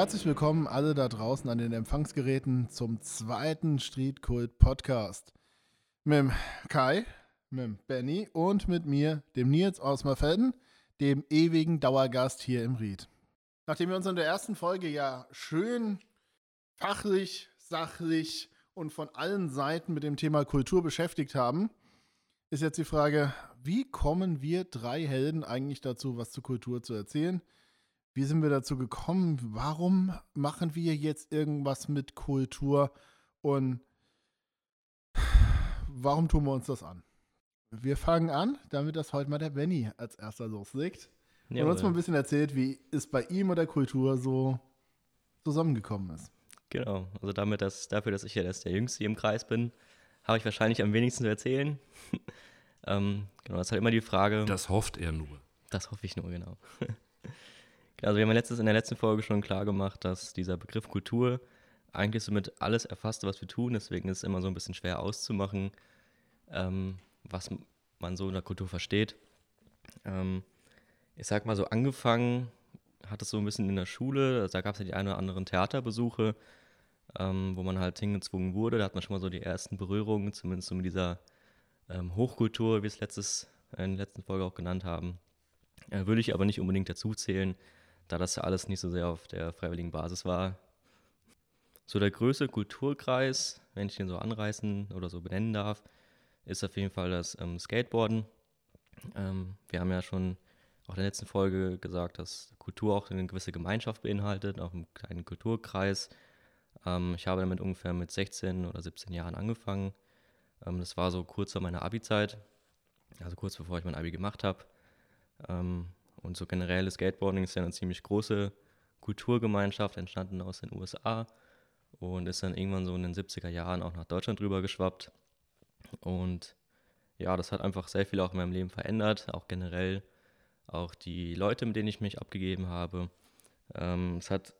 Herzlich willkommen alle da draußen an den Empfangsgeräten zum zweiten Street Cult Podcast. Mit Kai, mit Benny und mit mir, dem Nils aus Merfelden, dem ewigen Dauergast hier im Ried. Nachdem wir uns in der ersten Folge ja schön fachlich, sachlich und von allen Seiten mit dem Thema Kultur beschäftigt haben, ist jetzt die Frage, wie kommen wir drei Helden eigentlich dazu, was zur Kultur zu erzählen? Wie sind wir dazu gekommen? Warum machen wir jetzt irgendwas mit Kultur? Und warum tun wir uns das an? Wir fangen an, damit das heute mal der Benny als erster loslegt. Und uns mal ein bisschen erzählt, wie es bei ihm oder Kultur so zusammengekommen ist. Genau, also damit, dass, dafür, dass ich ja der Jüngste hier im Kreis bin, habe ich wahrscheinlich am wenigsten zu erzählen. ähm, genau, das ist halt immer die Frage. Das hofft er nur. Das hoffe ich nur, genau. also wir haben letztes, in der letzten Folge schon klar gemacht, dass dieser Begriff Kultur eigentlich somit alles erfasst, was wir tun. Deswegen ist es immer so ein bisschen schwer auszumachen, ähm, was man so in der Kultur versteht. Ähm, ich sag mal so, angefangen hat es so ein bisschen in der Schule, also da gab es ja die ein oder anderen Theaterbesuche, ähm, wo man halt hingezwungen wurde. Da hat man schon mal so die ersten Berührungen, zumindest so mit dieser ähm, Hochkultur, wie wir es letztes, in der letzten Folge auch genannt haben. Äh, würde ich aber nicht unbedingt dazu zählen, da das ja alles nicht so sehr auf der freiwilligen Basis war. So der größte Kulturkreis, wenn ich den so anreißen oder so benennen darf, ist auf jeden Fall das ähm, Skateboarden. Ähm, wir haben ja schon auch in der letzten Folge gesagt, dass Kultur auch eine gewisse Gemeinschaft beinhaltet, auch einen kleinen Kulturkreis. Ähm, ich habe damit ungefähr mit 16 oder 17 Jahren angefangen. Ähm, das war so kurz vor meiner Abi-Zeit, also kurz bevor ich mein Abi gemacht habe. Ähm, und so generell das Skateboarding ist ja eine ziemlich große Kulturgemeinschaft, entstanden aus den USA und ist dann irgendwann so in den 70er Jahren auch nach Deutschland rüber geschwappt. Und ja, das hat einfach sehr viel auch in meinem Leben verändert, auch generell auch die Leute, mit denen ich mich abgegeben habe. Ähm, es hat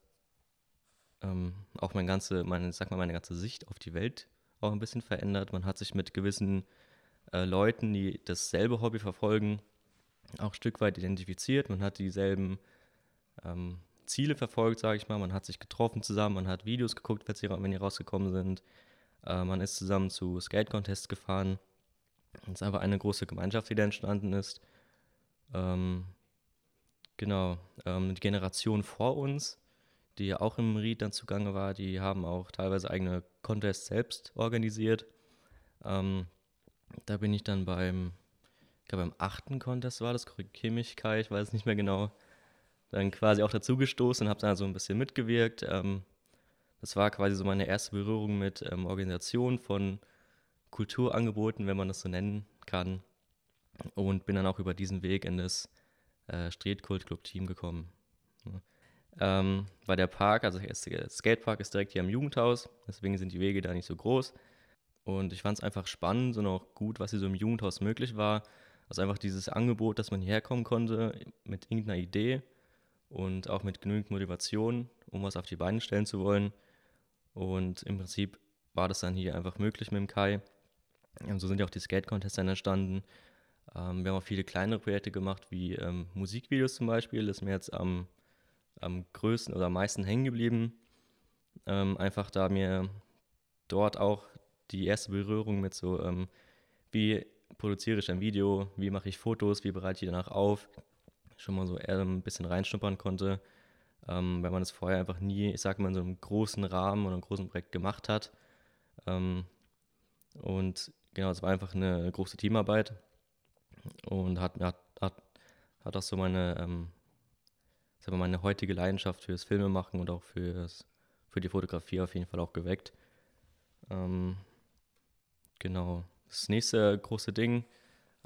ähm, auch mein ganze, meine, sag mal, meine ganze Sicht auf die Welt auch ein bisschen verändert. Man hat sich mit gewissen äh, Leuten, die dasselbe Hobby verfolgen, auch ein Stück weit identifiziert. Man hat dieselben ähm, Ziele verfolgt, sage ich mal. Man hat sich getroffen zusammen, man hat Videos geguckt, wenn die rausgekommen sind. Äh, man ist zusammen zu Skate-Contests gefahren. Es ist einfach eine große Gemeinschaft, die da entstanden ist. Ähm, genau, ähm, die Generation vor uns, die ja auch im Ried dann zugange war, die haben auch teilweise eigene Contests selbst organisiert. Ähm, da bin ich dann beim, ich glaube beim achten Contest war das, korrigiere mich Kai, ich weiß es nicht mehr genau, dann quasi auch dazugestoßen und habe da so ein bisschen mitgewirkt. Ähm, das war quasi so meine erste Berührung mit ähm, Organisation von Kulturangeboten, wenn man das so nennen kann und bin dann auch über diesen Weg in das äh, Street Cult Club Team gekommen. Ähm, weil der Park, also der Skatepark ist direkt hier am Jugendhaus, deswegen sind die Wege da nicht so groß. Und ich fand es einfach spannend und auch gut, was hier so im Jugendhaus möglich war. Also einfach dieses Angebot, dass man hierher kommen konnte mit irgendeiner Idee und auch mit genügend Motivation, um was auf die Beine stellen zu wollen. Und im Prinzip war das dann hier einfach möglich mit dem Kai. Und so sind ja auch die Skate-Contests dann entstanden. Ähm, wir haben auch viele kleinere Projekte gemacht, wie ähm, Musikvideos zum Beispiel. Das ist mir jetzt am, am größten oder am meisten hängen geblieben. Ähm, einfach da mir dort auch die erste Berührung mit so, ähm, wie produziere ich ein Video, wie mache ich Fotos, wie bereite ich danach auf, schon mal so ein bisschen reinschnuppern konnte, ähm, weil man es vorher einfach nie, ich sag mal, in so einem großen Rahmen oder einem großen Projekt gemacht hat. Ähm, und genau, es war einfach eine große Teamarbeit und hat, hat, hat, auch so meine, ähm, wir, meine heutige Leidenschaft fürs Filmemachen und auch fürs, für die Fotografie auf jeden Fall auch geweckt. Ähm, genau. Das nächste große Ding,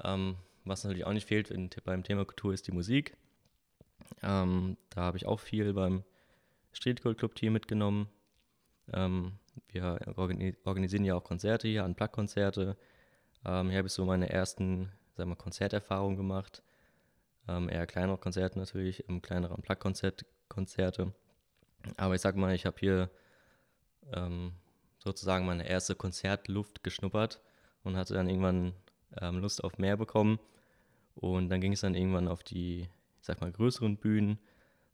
ähm, was natürlich auch nicht fehlt in, beim Thema Kultur, ist die Musik. Ähm, da habe ich auch viel beim Street Gold Club Team mitgenommen. Ähm, wir organisieren ja auch Konzerte hier, Unplugged-Konzerte. Ähm, hier habe ich so meine ersten sagen wir, Konzerterfahrung gemacht. Ähm, eher kleinere Konzerte natürlich, ähm, kleinere Unplugged-Konzerte. Aber ich sag mal, ich habe hier ähm, sozusagen meine erste Konzertluft geschnuppert und hatte dann irgendwann ähm, Lust auf mehr bekommen. Und dann ging es dann irgendwann auf die, ich sag mal, größeren Bühnen,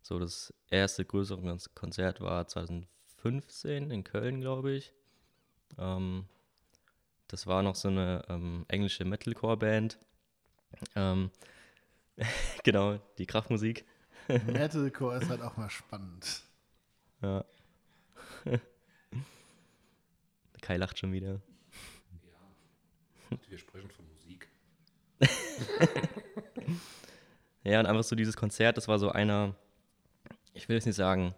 So das erste größere Konzert war 2015 in Köln, glaube ich. Ähm, das war noch so eine ähm, englische Metalcore-Band. Ähm, genau, die Kraftmusik. Metalcore ist halt auch mal spannend. Ja. Kai lacht schon wieder. Wir sprechen von Musik. ja, und einfach so dieses Konzert, das war so einer, ich will jetzt nicht sagen,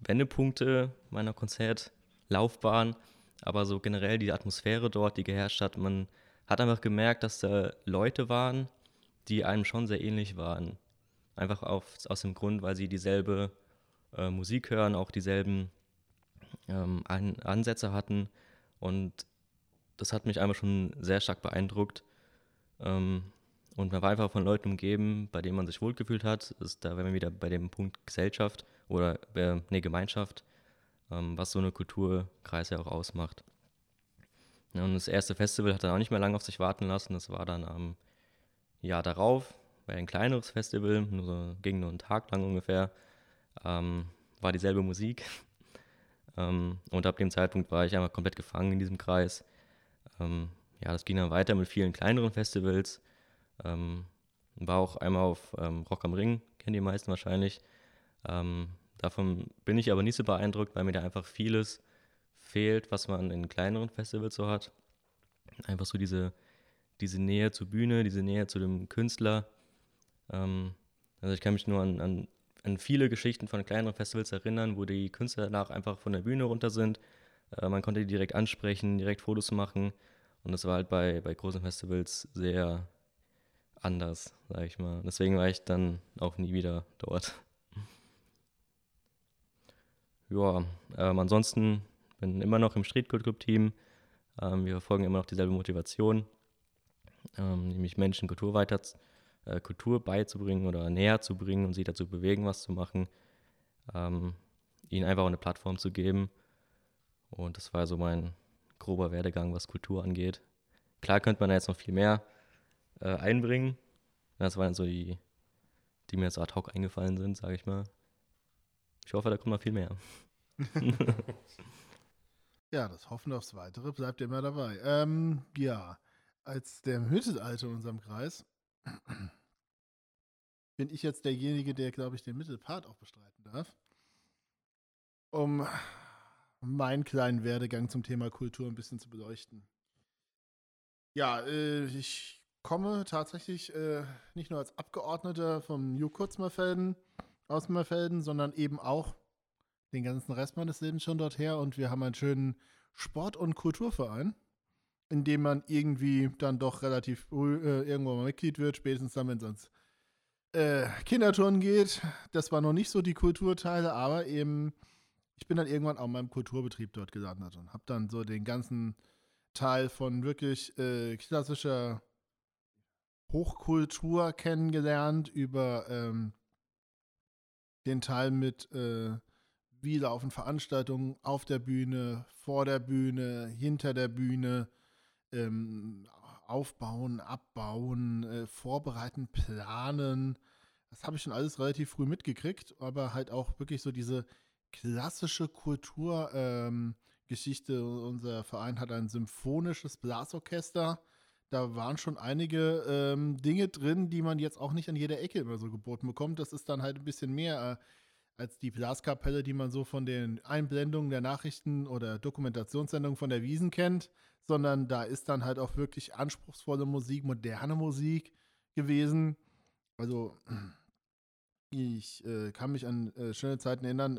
Wendepunkte meiner Konzertlaufbahn, aber so generell die Atmosphäre dort, die geherrscht hat, man hat einfach gemerkt, dass da Leute waren, die einem schon sehr ähnlich waren. Einfach auf, aus dem Grund, weil sie dieselbe äh, Musik hören, auch dieselben ähm, An Ansätze hatten. Und das hat mich einfach schon sehr stark beeindruckt. Ähm, und man war einfach von Leuten umgeben, bei denen man sich wohlgefühlt hat. Ist, da wären wir wieder bei dem Punkt Gesellschaft oder äh, nee, Gemeinschaft, ähm, was so eine Kulturkreis ja auch ausmacht. Und das erste Festival hat dann auch nicht mehr lange auf sich warten lassen. Das war dann am Jahr darauf, war ein kleineres Festival, nur so, ging nur einen Tag lang ungefähr. Ähm, war dieselbe Musik. ähm, und ab dem Zeitpunkt war ich einfach komplett gefangen in diesem Kreis. Ähm, ja, das ging dann weiter mit vielen kleineren Festivals. Ähm, war auch einmal auf ähm, Rock am Ring, kennen die meisten wahrscheinlich. Ähm, davon bin ich aber nicht so beeindruckt, weil mir da einfach vieles fehlt, was man in kleineren Festivals so hat. Einfach so diese, diese Nähe zur Bühne, diese Nähe zu dem Künstler. Ähm, also ich kann mich nur an, an, an, viele Geschichten von kleineren Festivals erinnern, wo die Künstler danach einfach von der Bühne runter sind. Äh, man konnte die direkt ansprechen, direkt Fotos machen. Und das war halt bei, bei großen Festivals sehr anders, sag ich mal. Deswegen war ich dann auch nie wieder dort. Ja, ähm, ansonsten bin immer noch im Street Club Team. Ähm, wir verfolgen immer noch dieselbe Motivation, ähm, nämlich Menschen Kultur weiter, äh, Kultur beizubringen oder näher zu bringen und sie dazu bewegen, was zu machen, ähm, ihnen einfach eine Plattform zu geben. Und das war so mein grober Werdegang, was Kultur angeht. Klar könnte man da jetzt noch viel mehr äh, einbringen. Das waren so die, die mir jetzt ad hoc eingefallen sind, sage ich mal. Ich hoffe, da kommt noch viel mehr. ja, das Hoffen aufs Weitere bleibt immer dabei. Ähm, ja, als der Mittelalter in unserem Kreis bin ich jetzt derjenige, der, glaube ich, den Mittelpart auch bestreiten darf. Um meinen kleinen Werdegang zum Thema Kultur ein bisschen zu beleuchten. Ja, äh, ich komme tatsächlich äh, nicht nur als Abgeordneter vom New Kurzmerfelden aus Merfelden, sondern eben auch den ganzen Rest meines Lebens schon dort her. Und wir haben einen schönen Sport- und Kulturverein, in dem man irgendwie dann doch relativ früh äh, irgendwo mal Mitglied wird, spätestens dann, wenn es ans äh, Kinderturnen geht. Das war noch nicht so die Kulturteile, aber eben, ich bin dann irgendwann auch in meinem Kulturbetrieb dort gelandet und habe dann so den ganzen Teil von wirklich äh, klassischer Hochkultur kennengelernt, über ähm, den Teil mit, äh, wie laufen Veranstaltungen auf der Bühne, vor der Bühne, hinter der Bühne, ähm, aufbauen, abbauen, äh, vorbereiten, planen. Das habe ich schon alles relativ früh mitgekriegt, aber halt auch wirklich so diese klassische Kulturgeschichte. Ähm, Unser Verein hat ein symphonisches Blasorchester da waren schon einige ähm, Dinge drin, die man jetzt auch nicht an jeder Ecke immer so geboten bekommt. Das ist dann halt ein bisschen mehr äh, als die Blaskapelle, die man so von den Einblendungen der Nachrichten oder Dokumentationssendungen von der Wiesen kennt, sondern da ist dann halt auch wirklich anspruchsvolle Musik, moderne Musik gewesen. Also ich äh, kann mich an äh, schöne Zeiten erinnern.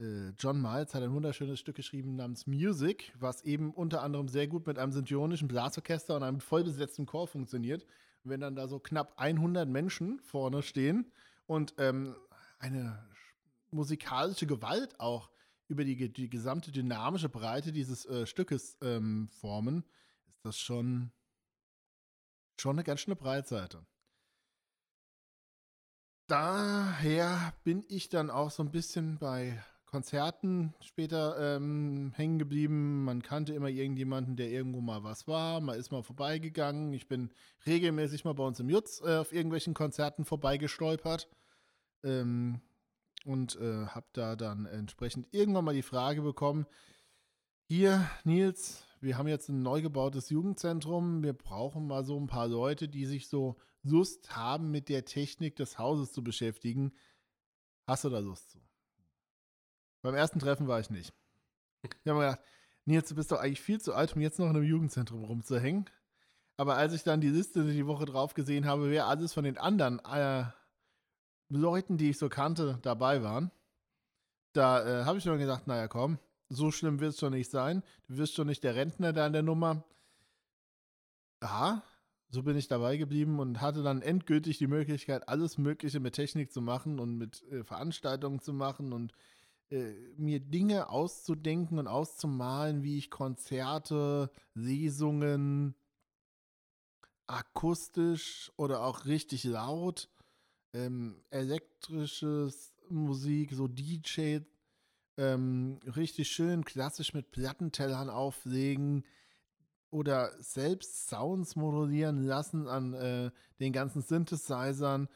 Äh, äh, John Miles hat ein wunderschönes Stück geschrieben namens Music, was eben unter anderem sehr gut mit einem symphonische Blasorchester und einem vollbesetzten Chor funktioniert. Wenn dann da so knapp 100 Menschen vorne stehen und ähm, eine musikalische Gewalt auch über die, die gesamte dynamische Breite dieses äh, Stückes ähm, formen, ist das schon, schon eine ganz schöne Breitseite. Daher bin ich dann auch so ein bisschen bei Konzerten später ähm, hängen geblieben. Man kannte immer irgendjemanden, der irgendwo mal was war. Man ist mal vorbeigegangen. Ich bin regelmäßig mal bei uns im Jutz äh, auf irgendwelchen Konzerten vorbeigestolpert. ähm, und äh, habe da dann entsprechend irgendwann mal die Frage bekommen, hier, Nils, wir haben jetzt ein neu gebautes Jugendzentrum. Wir brauchen mal so ein paar Leute, die sich so Lust haben, mit der Technik des Hauses zu beschäftigen. Hast du da Lust zu? Beim ersten Treffen war ich nicht. Ich habe mir gedacht, Nils, du bist doch eigentlich viel zu alt, um jetzt noch in einem Jugendzentrum rumzuhängen. Aber als ich dann die Liste die Woche drauf gesehen habe, wer alles von den anderen äh, Leuten, die ich so kannte, dabei waren, da äh, habe ich mir gedacht, naja, komm, so schlimm wird es schon nicht sein. Du wirst schon nicht der Rentner da an der Nummer. Ja, so bin ich dabei geblieben und hatte dann endgültig die Möglichkeit, alles Mögliche mit Technik zu machen und mit äh, Veranstaltungen zu machen und äh, mir Dinge auszudenken und auszumalen, wie ich Konzerte, Lesungen, akustisch oder auch richtig laut, ähm, elektrisches Musik, so DJ ähm, richtig schön klassisch mit Plattentellern auflegen oder selbst Sounds modulieren lassen an äh, den ganzen Synthesizern.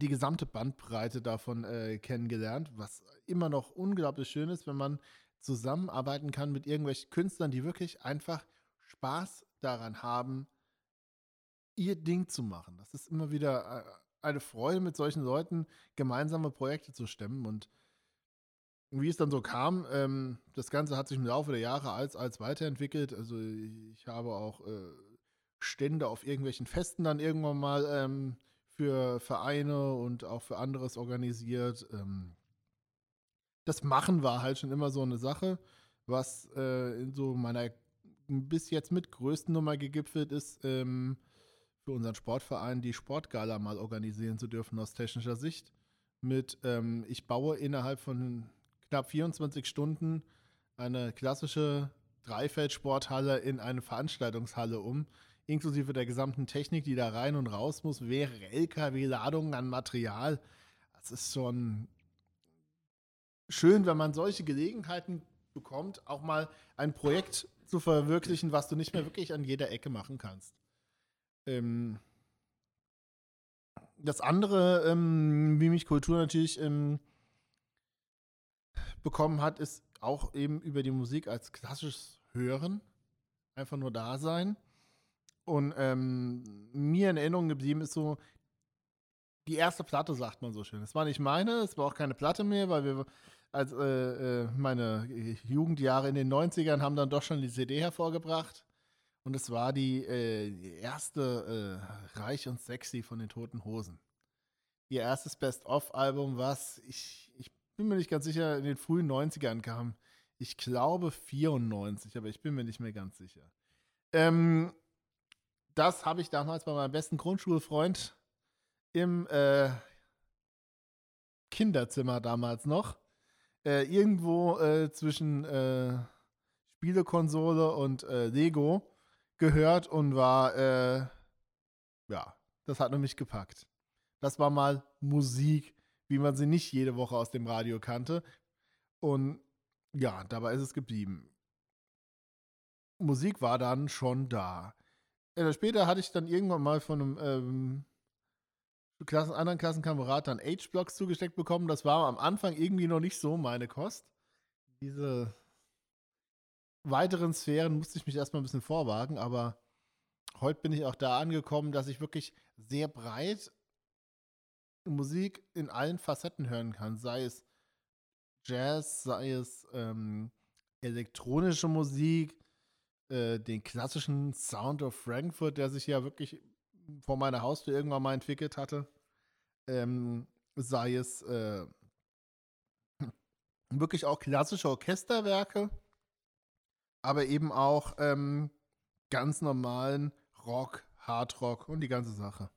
Die gesamte Bandbreite davon äh, kennengelernt, was immer noch unglaublich schön ist, wenn man zusammenarbeiten kann mit irgendwelchen Künstlern, die wirklich einfach Spaß daran haben, ihr Ding zu machen. Das ist immer wieder äh, eine Freude, mit solchen Leuten gemeinsame Projekte zu stemmen und wie es dann so kam, ähm, das Ganze hat sich im Laufe der Jahre als, als weiterentwickelt. Also ich habe auch äh, Stände auf irgendwelchen Festen dann irgendwann mal ähm, für Vereine und auch für anderes organisiert. Ähm, das Machen war halt schon immer so eine Sache, was äh, in so meiner bis jetzt mit größten Nummer gegipfelt ist, ähm, für unseren Sportverein die Sportgala mal organisieren zu dürfen aus technischer Sicht. Mit, ähm, ich baue innerhalb von knapp 24 Stunden eine klassische Dreifeldsporthalle in eine Veranstaltungshalle um, inklusive der gesamten Technik, die da rein und raus muss, wäre LKW-Ladungen an Material. Das ist schon schön, wenn man solche Gelegenheiten bekommt, auch mal ein Projekt zu verwirklichen, was du nicht mehr wirklich an jeder Ecke machen kannst. Ähm das andere, ähm, wie mich Kultur natürlich ähm, bekommen hat, ist auch eben über die Musik als klassisches Hören. Einfach nur da sein. Und ähm, mir in Erinnerung geblieben ist so, die erste Platte, sagt man so schön. Es war nicht meine, es war auch keine Platte mehr, weil wir als äh, äh, meine Jugendjahre in den 90ern haben dann doch schon die CD hervorgebracht. Und es war die, äh, die erste äh, Reich und Sexy von den Toten Hosen. Ihr erstes Best-of-Album, was ich, ich bin mir nicht ganz sicher, in den frühen 90ern kam. Ich glaube 94, aber ich bin mir nicht mehr ganz sicher. Ähm, das habe ich damals bei meinem besten Grundschulfreund im äh, Kinderzimmer damals noch. Äh, irgendwo äh, zwischen äh, Spielekonsole und äh, Lego gehört und war, äh, ja, das hat mich gepackt. Das war mal Musik wie man sie nicht jede Woche aus dem Radio kannte. Und ja, dabei ist es geblieben. Musik war dann schon da. Äh, später hatte ich dann irgendwann mal von einem ähm, Klassen, anderen Klassenkamerad dann H-Blocks zugesteckt bekommen. Das war am Anfang irgendwie noch nicht so meine Kost. Diese weiteren Sphären musste ich mich erstmal ein bisschen vorwagen, aber heute bin ich auch da angekommen, dass ich wirklich sehr breit Musik in allen Facetten hören kann, sei es Jazz, sei es ähm, elektronische Musik, äh, den klassischen Sound of Frankfurt, der sich ja wirklich vor meiner Haustür irgendwann mal entwickelt hatte, ähm, sei es äh, wirklich auch klassische Orchesterwerke, aber eben auch ähm, ganz normalen Rock, Hardrock und die ganze Sache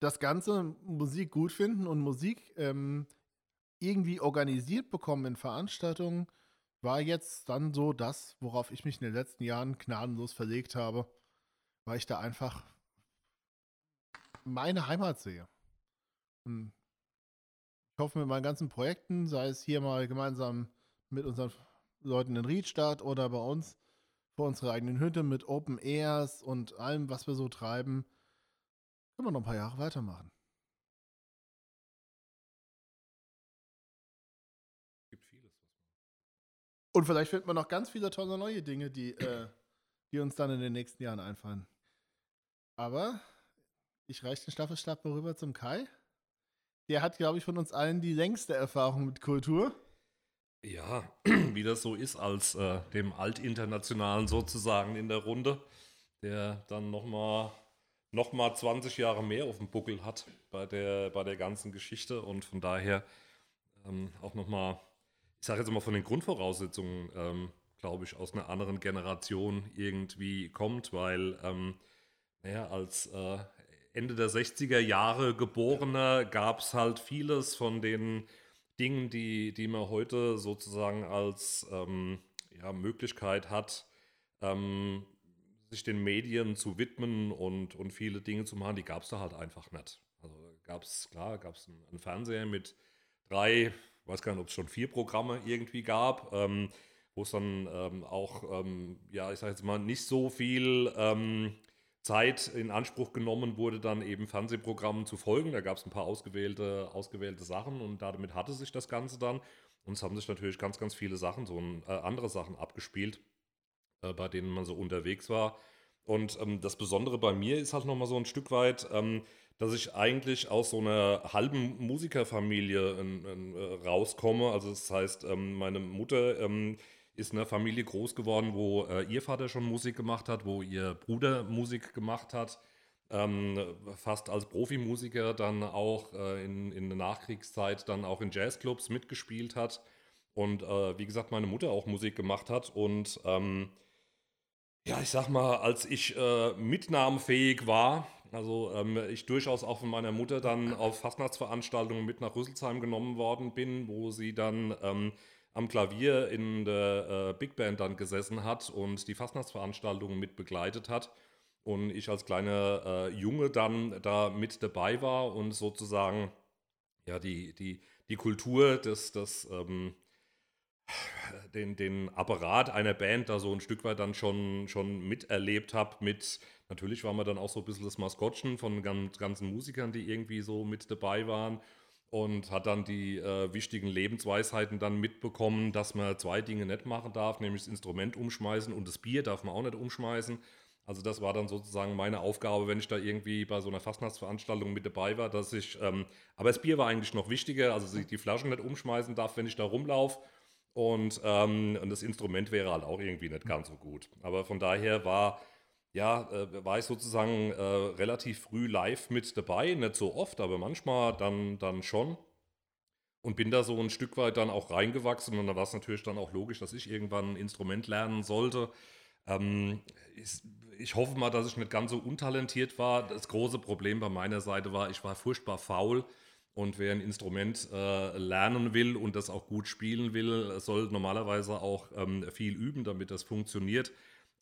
das Ganze Musik gut finden und Musik ähm, irgendwie organisiert bekommen in Veranstaltungen, war jetzt dann so das, worauf ich mich in den letzten Jahren gnadenlos verlegt habe, weil ich da einfach meine Heimat sehe. Und ich hoffe mit meinen ganzen Projekten, sei es hier mal gemeinsam mit unseren Leuten in Riedstadt oder bei uns vor unserer eigenen Hütte mit Open Airs und allem, was wir so treiben, können wir noch ein paar Jahre weitermachen. gibt vieles. Und vielleicht finden wir noch ganz viele tolle neue Dinge, die, äh, die uns dann in den nächsten Jahren einfallen. Aber ich reiche den Staffelstab mal rüber zum Kai. Der hat, glaube ich, von uns allen die längste Erfahrung mit Kultur. Ja, wie das so ist, als äh, dem Altinternationalen sozusagen in der Runde, der dann nochmal noch mal 20 Jahre mehr auf dem Buckel hat bei der, bei der ganzen Geschichte. Und von daher ähm, auch nochmal, ich sage jetzt mal von den Grundvoraussetzungen, ähm, glaube ich, aus einer anderen Generation irgendwie kommt, weil, ähm, naja, als äh, Ende der 60er Jahre Geborener gab es halt vieles von den Dingen, die, die man heute sozusagen als ähm, ja, Möglichkeit hat, ähm, sich den Medien zu widmen und, und viele Dinge zu machen, die gab es da halt einfach nicht. Also gab es, klar, gab es einen, einen Fernseher mit drei, weiß gar nicht, ob es schon vier Programme irgendwie gab, ähm, wo es dann ähm, auch, ähm, ja, ich sage jetzt mal, nicht so viel ähm, Zeit in Anspruch genommen wurde, dann eben Fernsehprogrammen zu folgen. Da gab es ein paar ausgewählte, ausgewählte Sachen und damit hatte sich das Ganze dann. Und es haben sich natürlich ganz, ganz viele Sachen, so äh, andere Sachen abgespielt, äh, bei denen man so unterwegs war. Und ähm, das Besondere bei mir ist halt nochmal so ein Stück weit, ähm, dass ich eigentlich aus so einer halben Musikerfamilie ähm, ähm, äh, rauskomme. Also das heißt, ähm, meine Mutter ähm, ist in einer Familie groß geworden, wo äh, ihr Vater schon Musik gemacht hat, wo ihr Bruder Musik gemacht hat. Ähm, fast als Profimusiker dann auch äh, in, in der Nachkriegszeit dann auch in Jazzclubs mitgespielt hat. Und äh, wie gesagt, meine Mutter auch Musik gemacht hat. Und ähm, ja, ich sag mal, als ich äh, mitnahmefähig war, also ähm, ich durchaus auch von meiner Mutter dann auf Fastnachtsveranstaltungen mit nach Rüsselsheim genommen worden bin, wo sie dann ähm, am Klavier in der äh, Big Band dann gesessen hat und die Fastnachtsveranstaltungen mit begleitet hat. Und ich als kleiner äh, Junge dann da mit dabei war und sozusagen ja die, die, die Kultur des, des ähm, den, den Apparat einer Band da so ein Stück weit dann schon, schon miterlebt habe. Mit natürlich war man dann auch so ein bisschen das Maskottchen von ganz, ganzen Musikern, die irgendwie so mit dabei waren. Und hat dann die äh, wichtigen Lebensweisheiten dann mitbekommen, dass man zwei Dinge nicht machen darf, nämlich das Instrument umschmeißen und das Bier darf man auch nicht umschmeißen. Also das war dann sozusagen meine Aufgabe, wenn ich da irgendwie bei so einer Fastnachtsveranstaltung mit dabei war, dass ich, ähm, aber das Bier war eigentlich noch wichtiger, also dass ich die Flaschen nicht umschmeißen darf, wenn ich da rumlaufe. Und, ähm, und das Instrument wäre halt auch irgendwie nicht ganz so gut. Aber von daher war, ja, äh, war ich sozusagen äh, relativ früh live mit dabei. Nicht so oft, aber manchmal dann, dann schon. Und bin da so ein Stück weit dann auch reingewachsen. Und da war es natürlich dann auch logisch, dass ich irgendwann ein Instrument lernen sollte. Ähm, ich, ich hoffe mal, dass ich nicht ganz so untalentiert war. Das große Problem bei meiner Seite war, ich war furchtbar faul. Und wer ein Instrument äh, lernen will und das auch gut spielen will, soll normalerweise auch ähm, viel üben, damit das funktioniert.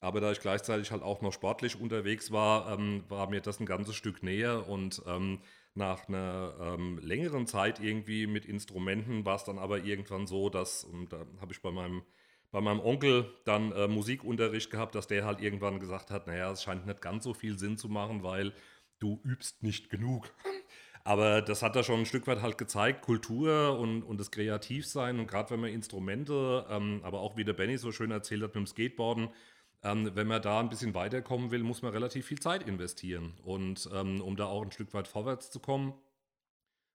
Aber da ich gleichzeitig halt auch noch sportlich unterwegs war, ähm, war mir das ein ganzes Stück näher. Und ähm, nach einer ähm, längeren Zeit irgendwie mit Instrumenten war es dann aber irgendwann so, dass, und da habe ich bei meinem, bei meinem Onkel dann äh, Musikunterricht gehabt, dass der halt irgendwann gesagt hat, naja, es scheint nicht ganz so viel Sinn zu machen, weil du übst nicht genug. Aber das hat er schon ein Stück weit halt gezeigt, Kultur und, und das Kreativsein. Und gerade wenn man Instrumente, ähm, aber auch wie der Benny so schön erzählt hat mit dem Skateboarden, ähm, wenn man da ein bisschen weiterkommen will, muss man relativ viel Zeit investieren. Und ähm, um da auch ein Stück weit vorwärts zu kommen.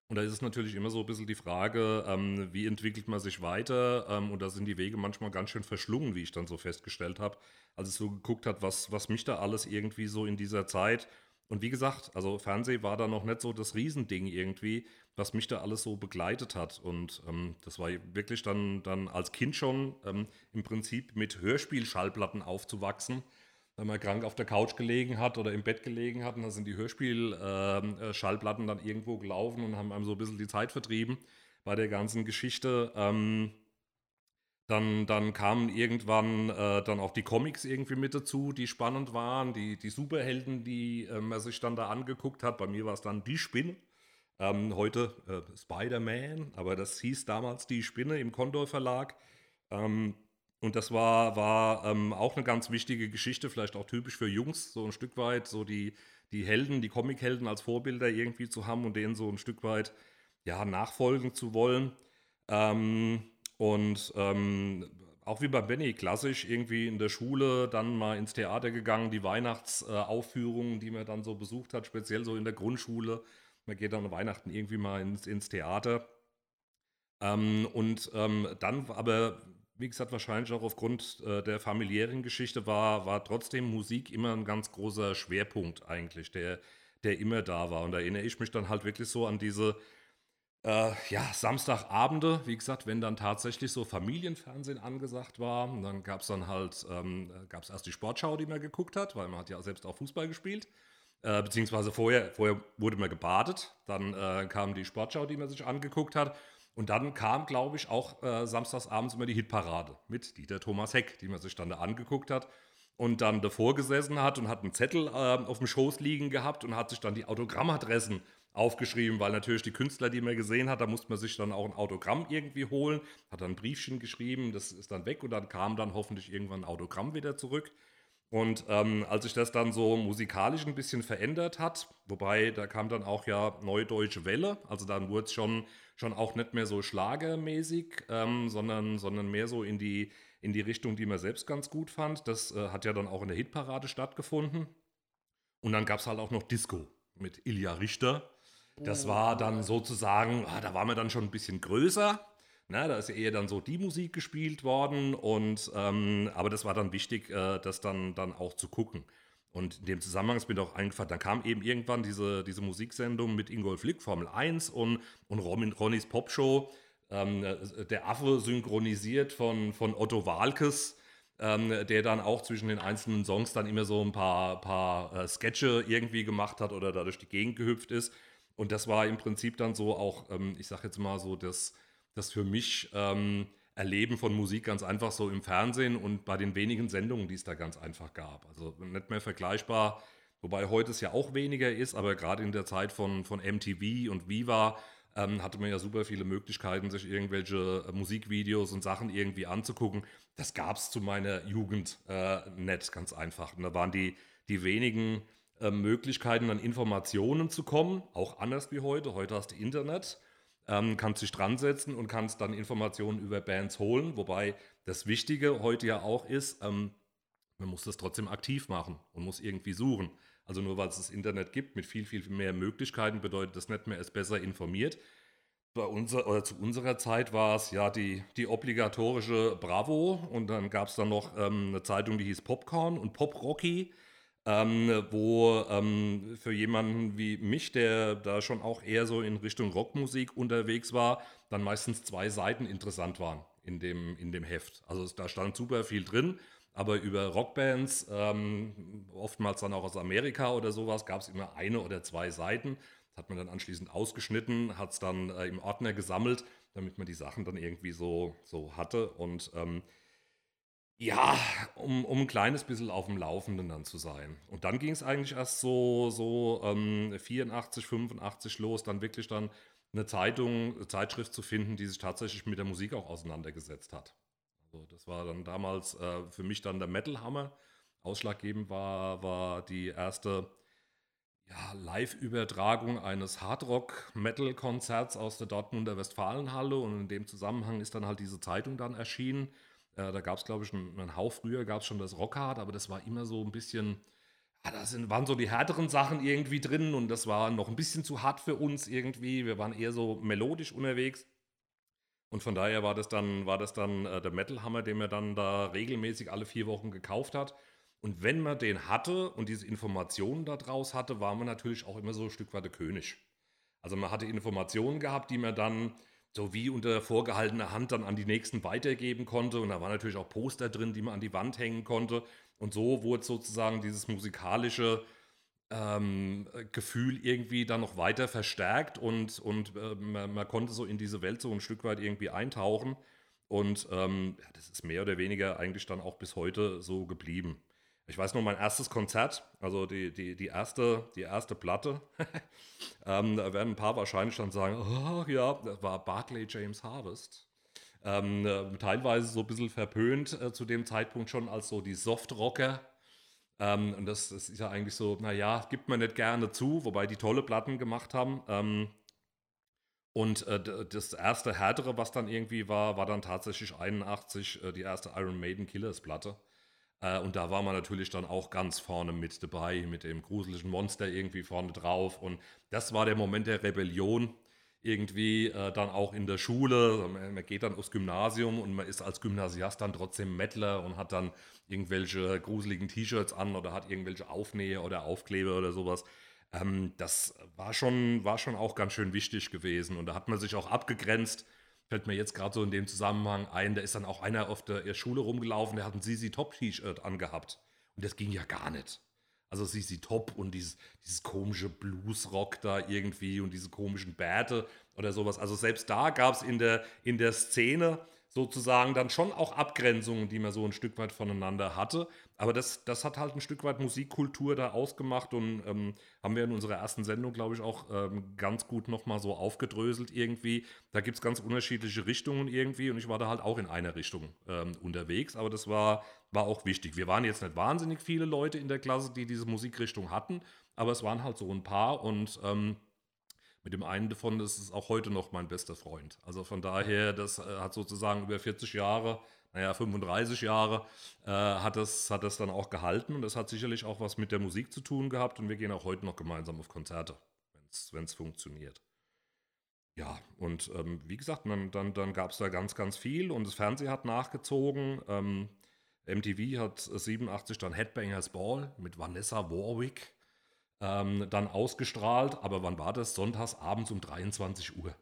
Und da ist es natürlich immer so ein bisschen die Frage, ähm, wie entwickelt man sich weiter? Ähm, und da sind die Wege manchmal ganz schön verschlungen, wie ich dann so festgestellt habe. Als ich so geguckt habe, was, was mich da alles irgendwie so in dieser Zeit und wie gesagt, also Fernsehen war da noch nicht so das Riesending irgendwie, was mich da alles so begleitet hat. Und ähm, das war wirklich dann, dann als Kind schon ähm, im Prinzip mit Hörspielschallplatten aufzuwachsen. Wenn man krank auf der Couch gelegen hat oder im Bett gelegen hat, und dann sind die Hörspielschallplatten ähm, äh, dann irgendwo gelaufen und haben einem so ein bisschen die Zeit vertrieben bei der ganzen Geschichte. Ähm, dann, dann kamen irgendwann äh, dann auch die Comics irgendwie mit dazu, die spannend waren, die, die Superhelden, die äh, man sich dann da angeguckt hat. Bei mir war es dann die Spinne. Ähm, heute äh, Spider-Man, aber das hieß damals die Spinne im Condor Verlag. Ähm, und das war, war ähm, auch eine ganz wichtige Geschichte, vielleicht auch typisch für Jungs, so ein Stück weit, so die, die Helden, die Comichelden als Vorbilder irgendwie zu haben und denen so ein Stück weit ja, nachfolgen zu wollen. Ähm, und ähm, auch wie bei Benny, klassisch irgendwie in der Schule dann mal ins Theater gegangen, die Weihnachtsaufführungen, äh, die man dann so besucht hat, speziell so in der Grundschule. Man geht dann Weihnachten irgendwie mal ins, ins Theater. Ähm, und ähm, dann aber, wie gesagt, wahrscheinlich auch aufgrund äh, der familiären Geschichte war, war trotzdem Musik immer ein ganz großer Schwerpunkt eigentlich, der, der immer da war. Und da erinnere ich mich dann halt wirklich so an diese äh, ja, Samstagabende, wie gesagt, wenn dann tatsächlich so Familienfernsehen angesagt war, dann gab es dann halt, ähm, gab es erst die Sportschau, die man geguckt hat, weil man hat ja selbst auch Fußball gespielt. Äh, beziehungsweise vorher, vorher wurde man gebadet, dann äh, kam die Sportschau, die man sich angeguckt hat. Und dann kam, glaube ich, auch äh, samstagsabends immer die Hitparade mit Dieter Thomas Heck, die man sich dann da angeguckt hat und dann davor gesessen hat und hat einen Zettel äh, auf dem Schoß liegen gehabt und hat sich dann die Autogrammadressen aufgeschrieben, weil natürlich die Künstler, die man gesehen hat, da musste man sich dann auch ein Autogramm irgendwie holen, hat dann ein Briefchen geschrieben, das ist dann weg und dann kam dann hoffentlich irgendwann ein Autogramm wieder zurück. Und ähm, als sich das dann so musikalisch ein bisschen verändert hat, wobei da kam dann auch ja Neue Deutsche Welle, also dann wurde es schon, schon auch nicht mehr so schlagermäßig, ähm, sondern, sondern mehr so in die, in die Richtung, die man selbst ganz gut fand. Das äh, hat ja dann auch in der Hitparade stattgefunden. Und dann gab es halt auch noch Disco mit Ilja Richter. Das war dann sozusagen, ah, da waren wir dann schon ein bisschen größer. Na, da ist ja eher dann so die Musik gespielt worden. Und, ähm, aber das war dann wichtig, äh, das dann, dann auch zu gucken. Und in dem Zusammenhang ist mir doch eingefallen, dann kam eben irgendwann diese, diese Musiksendung mit Ingolf Lick, Formel 1 und, und Ronnys Popshow. Ähm, der Affe synchronisiert von, von Otto Walkes, ähm, der dann auch zwischen den einzelnen Songs dann immer so ein paar, paar äh, Sketche irgendwie gemacht hat oder dadurch die Gegend gehüpft ist. Und das war im Prinzip dann so auch, ähm, ich sag jetzt mal so, das, das für mich ähm, Erleben von Musik ganz einfach so im Fernsehen und bei den wenigen Sendungen, die es da ganz einfach gab. Also nicht mehr vergleichbar, wobei heute es ja auch weniger ist, aber gerade in der Zeit von, von MTV und Viva ähm, hatte man ja super viele Möglichkeiten, sich irgendwelche äh, Musikvideos und Sachen irgendwie anzugucken. Das gab es zu meiner Jugend äh, nicht, ganz einfach. Und da waren die, die wenigen äh, Möglichkeiten, an Informationen zu kommen, auch anders wie heute. Heute hast du Internet, ähm, kannst dich dran setzen und kannst dann Informationen über Bands holen. Wobei das Wichtige heute ja auch ist, ähm, man muss das trotzdem aktiv machen und muss irgendwie suchen. Also nur weil es das Internet gibt mit viel, viel mehr Möglichkeiten, bedeutet das nicht mehr, es besser informiert. Bei unser, oder zu unserer Zeit war es ja die, die obligatorische Bravo und dann gab es dann noch ähm, eine Zeitung, die hieß Popcorn und Pop Rocky ähm, wo ähm, für jemanden wie mich, der da schon auch eher so in Richtung Rockmusik unterwegs war, dann meistens zwei Seiten interessant waren in dem, in dem Heft. Also da stand super viel drin, aber über Rockbands, ähm, oftmals dann auch aus Amerika oder sowas, gab es immer eine oder zwei Seiten. Das hat man dann anschließend ausgeschnitten, hat es dann äh, im Ordner gesammelt, damit man die Sachen dann irgendwie so, so hatte und ähm, ja, um, um ein kleines bisschen auf dem Laufenden dann zu sein. Und dann ging es eigentlich erst so, so ähm, 84, 85 los, dann wirklich dann eine Zeitung, eine Zeitschrift zu finden, die sich tatsächlich mit der Musik auch auseinandergesetzt hat. Also das war dann damals äh, für mich dann der Metal Hammer. Ausschlaggebend war, war die erste ja, Live-Übertragung eines Hardrock-Metal-Konzerts aus der Dortmunder Westfalenhalle und in dem Zusammenhang ist dann halt diese Zeitung dann erschienen. Äh, da gab es, glaube ich, einen, einen Hauch früher gab es schon das Rockhard, aber das war immer so ein bisschen, ja, da sind, waren so die härteren Sachen irgendwie drin und das war noch ein bisschen zu hart für uns irgendwie. Wir waren eher so melodisch unterwegs. Und von daher war das dann, war das dann äh, der Metal Hammer, den man dann da regelmäßig alle vier Wochen gekauft hat. Und wenn man den hatte und diese Informationen daraus hatte, war man natürlich auch immer so ein Stück weit der König. Also man hatte Informationen gehabt, die man dann so wie unter vorgehaltener Hand dann an die nächsten weitergeben konnte. Und da waren natürlich auch Poster drin, die man an die Wand hängen konnte. Und so wurde sozusagen dieses musikalische ähm, Gefühl irgendwie dann noch weiter verstärkt und, und äh, man, man, konnte so in diese Welt so ein Stück weit irgendwie eintauchen. Und ähm, ja, das ist mehr oder weniger eigentlich dann auch bis heute so geblieben. Ich weiß noch, mein erstes Konzert, also die, die, die, erste, die erste Platte, ähm, da werden ein paar wahrscheinlich dann sagen, oh, ja, das war Barclay James Harvest. Ähm, äh, teilweise so ein bisschen verpönt äh, zu dem Zeitpunkt schon als so die Softrocker. Ähm, und das, das, ist ja eigentlich so, naja, gibt man nicht gerne zu, wobei die tolle Platten gemacht haben. Ähm, und äh, das erste härtere, was dann irgendwie war, war dann tatsächlich 81 äh, die erste Iron Maiden Killers Platte. Äh, und da war man natürlich dann auch ganz vorne mit dabei, mit dem gruseligen Monster irgendwie vorne drauf. Und das war der Moment der Rebellion irgendwie äh, dann auch in der Schule. Man geht dann aufs Gymnasium und man ist als Gymnasiast dann trotzdem Mettler und hat dann irgendwelche gruseligen T-Shirts an oder hat irgendwelche Aufnäher oder Aufkleber oder sowas. Ähm, das war schon, war schon auch ganz schön wichtig gewesen. Und da hat man sich auch abgegrenzt fällt mir jetzt gerade so in dem Zusammenhang ein, da ist dann auch einer auf der Schule rumgelaufen, der hat ein Sisi Top T-Shirt angehabt. Und das ging ja gar nicht. Also Sisi Top und dieses, dieses komische Bluesrock da irgendwie und diese komischen Bärte oder sowas. Also selbst da gab es in der, in der Szene sozusagen dann schon auch Abgrenzungen, die man so ein Stück weit voneinander hatte. Aber das, das hat halt ein Stück weit Musikkultur da ausgemacht und ähm, haben wir in unserer ersten Sendung, glaube ich, auch ähm, ganz gut nochmal so aufgedröselt irgendwie. Da gibt es ganz unterschiedliche Richtungen irgendwie und ich war da halt auch in einer Richtung ähm, unterwegs, aber das war, war auch wichtig. Wir waren jetzt nicht wahnsinnig viele Leute in der Klasse, die diese Musikrichtung hatten, aber es waren halt so ein paar und ähm, mit dem einen davon ist es auch heute noch mein bester Freund. Also von daher, das äh, hat sozusagen über 40 Jahre, naja, 35 Jahre, äh, hat, das, hat das dann auch gehalten. Und das hat sicherlich auch was mit der Musik zu tun gehabt. Und wir gehen auch heute noch gemeinsam auf Konzerte, wenn es funktioniert. Ja, und ähm, wie gesagt, dann, dann, dann gab es da ganz, ganz viel. Und das Fernsehen hat nachgezogen. Ähm, MTV hat 87 dann Headbangers Ball mit Vanessa Warwick ähm, dann ausgestrahlt. Aber wann war das? Sonntags abends um 23 Uhr.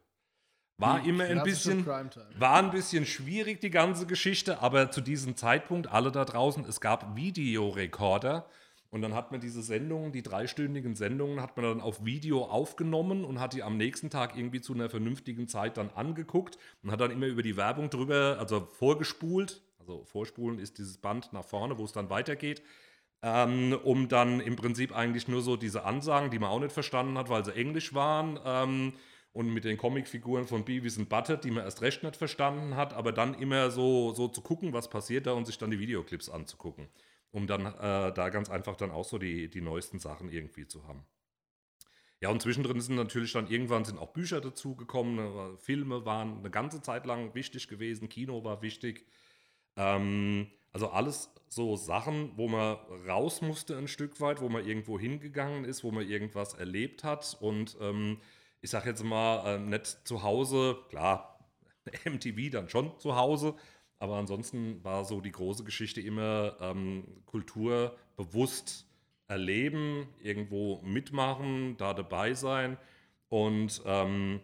War immer ein bisschen, war ein bisschen schwierig, die ganze Geschichte, aber zu diesem Zeitpunkt, alle da draußen, es gab Videorekorder und dann hat man diese Sendungen, die dreistündigen Sendungen, hat man dann auf Video aufgenommen und hat die am nächsten Tag irgendwie zu einer vernünftigen Zeit dann angeguckt und hat dann immer über die Werbung drüber, also vorgespult, also vorspulen ist dieses Band nach vorne, wo es dann weitergeht, ähm, um dann im Prinzip eigentlich nur so diese Ansagen, die man auch nicht verstanden hat, weil sie Englisch waren, ähm, und mit den Comicfiguren von Beavis und Butthead, die man erst recht nicht verstanden hat, aber dann immer so, so zu gucken, was passiert da und sich dann die Videoclips anzugucken, um dann äh, da ganz einfach dann auch so die, die neuesten Sachen irgendwie zu haben. Ja, und zwischendrin sind natürlich dann irgendwann sind auch Bücher dazugekommen, ne, Filme waren eine ganze Zeit lang wichtig gewesen, Kino war wichtig. Ähm, also alles so Sachen, wo man raus musste ein Stück weit, wo man irgendwo hingegangen ist, wo man irgendwas erlebt hat. Und ähm, ich sage jetzt mal, äh, nicht zu Hause, klar, MTV dann schon zu Hause, aber ansonsten war so die große Geschichte immer ähm, Kultur bewusst erleben, irgendwo mitmachen, da dabei sein. Und ähm,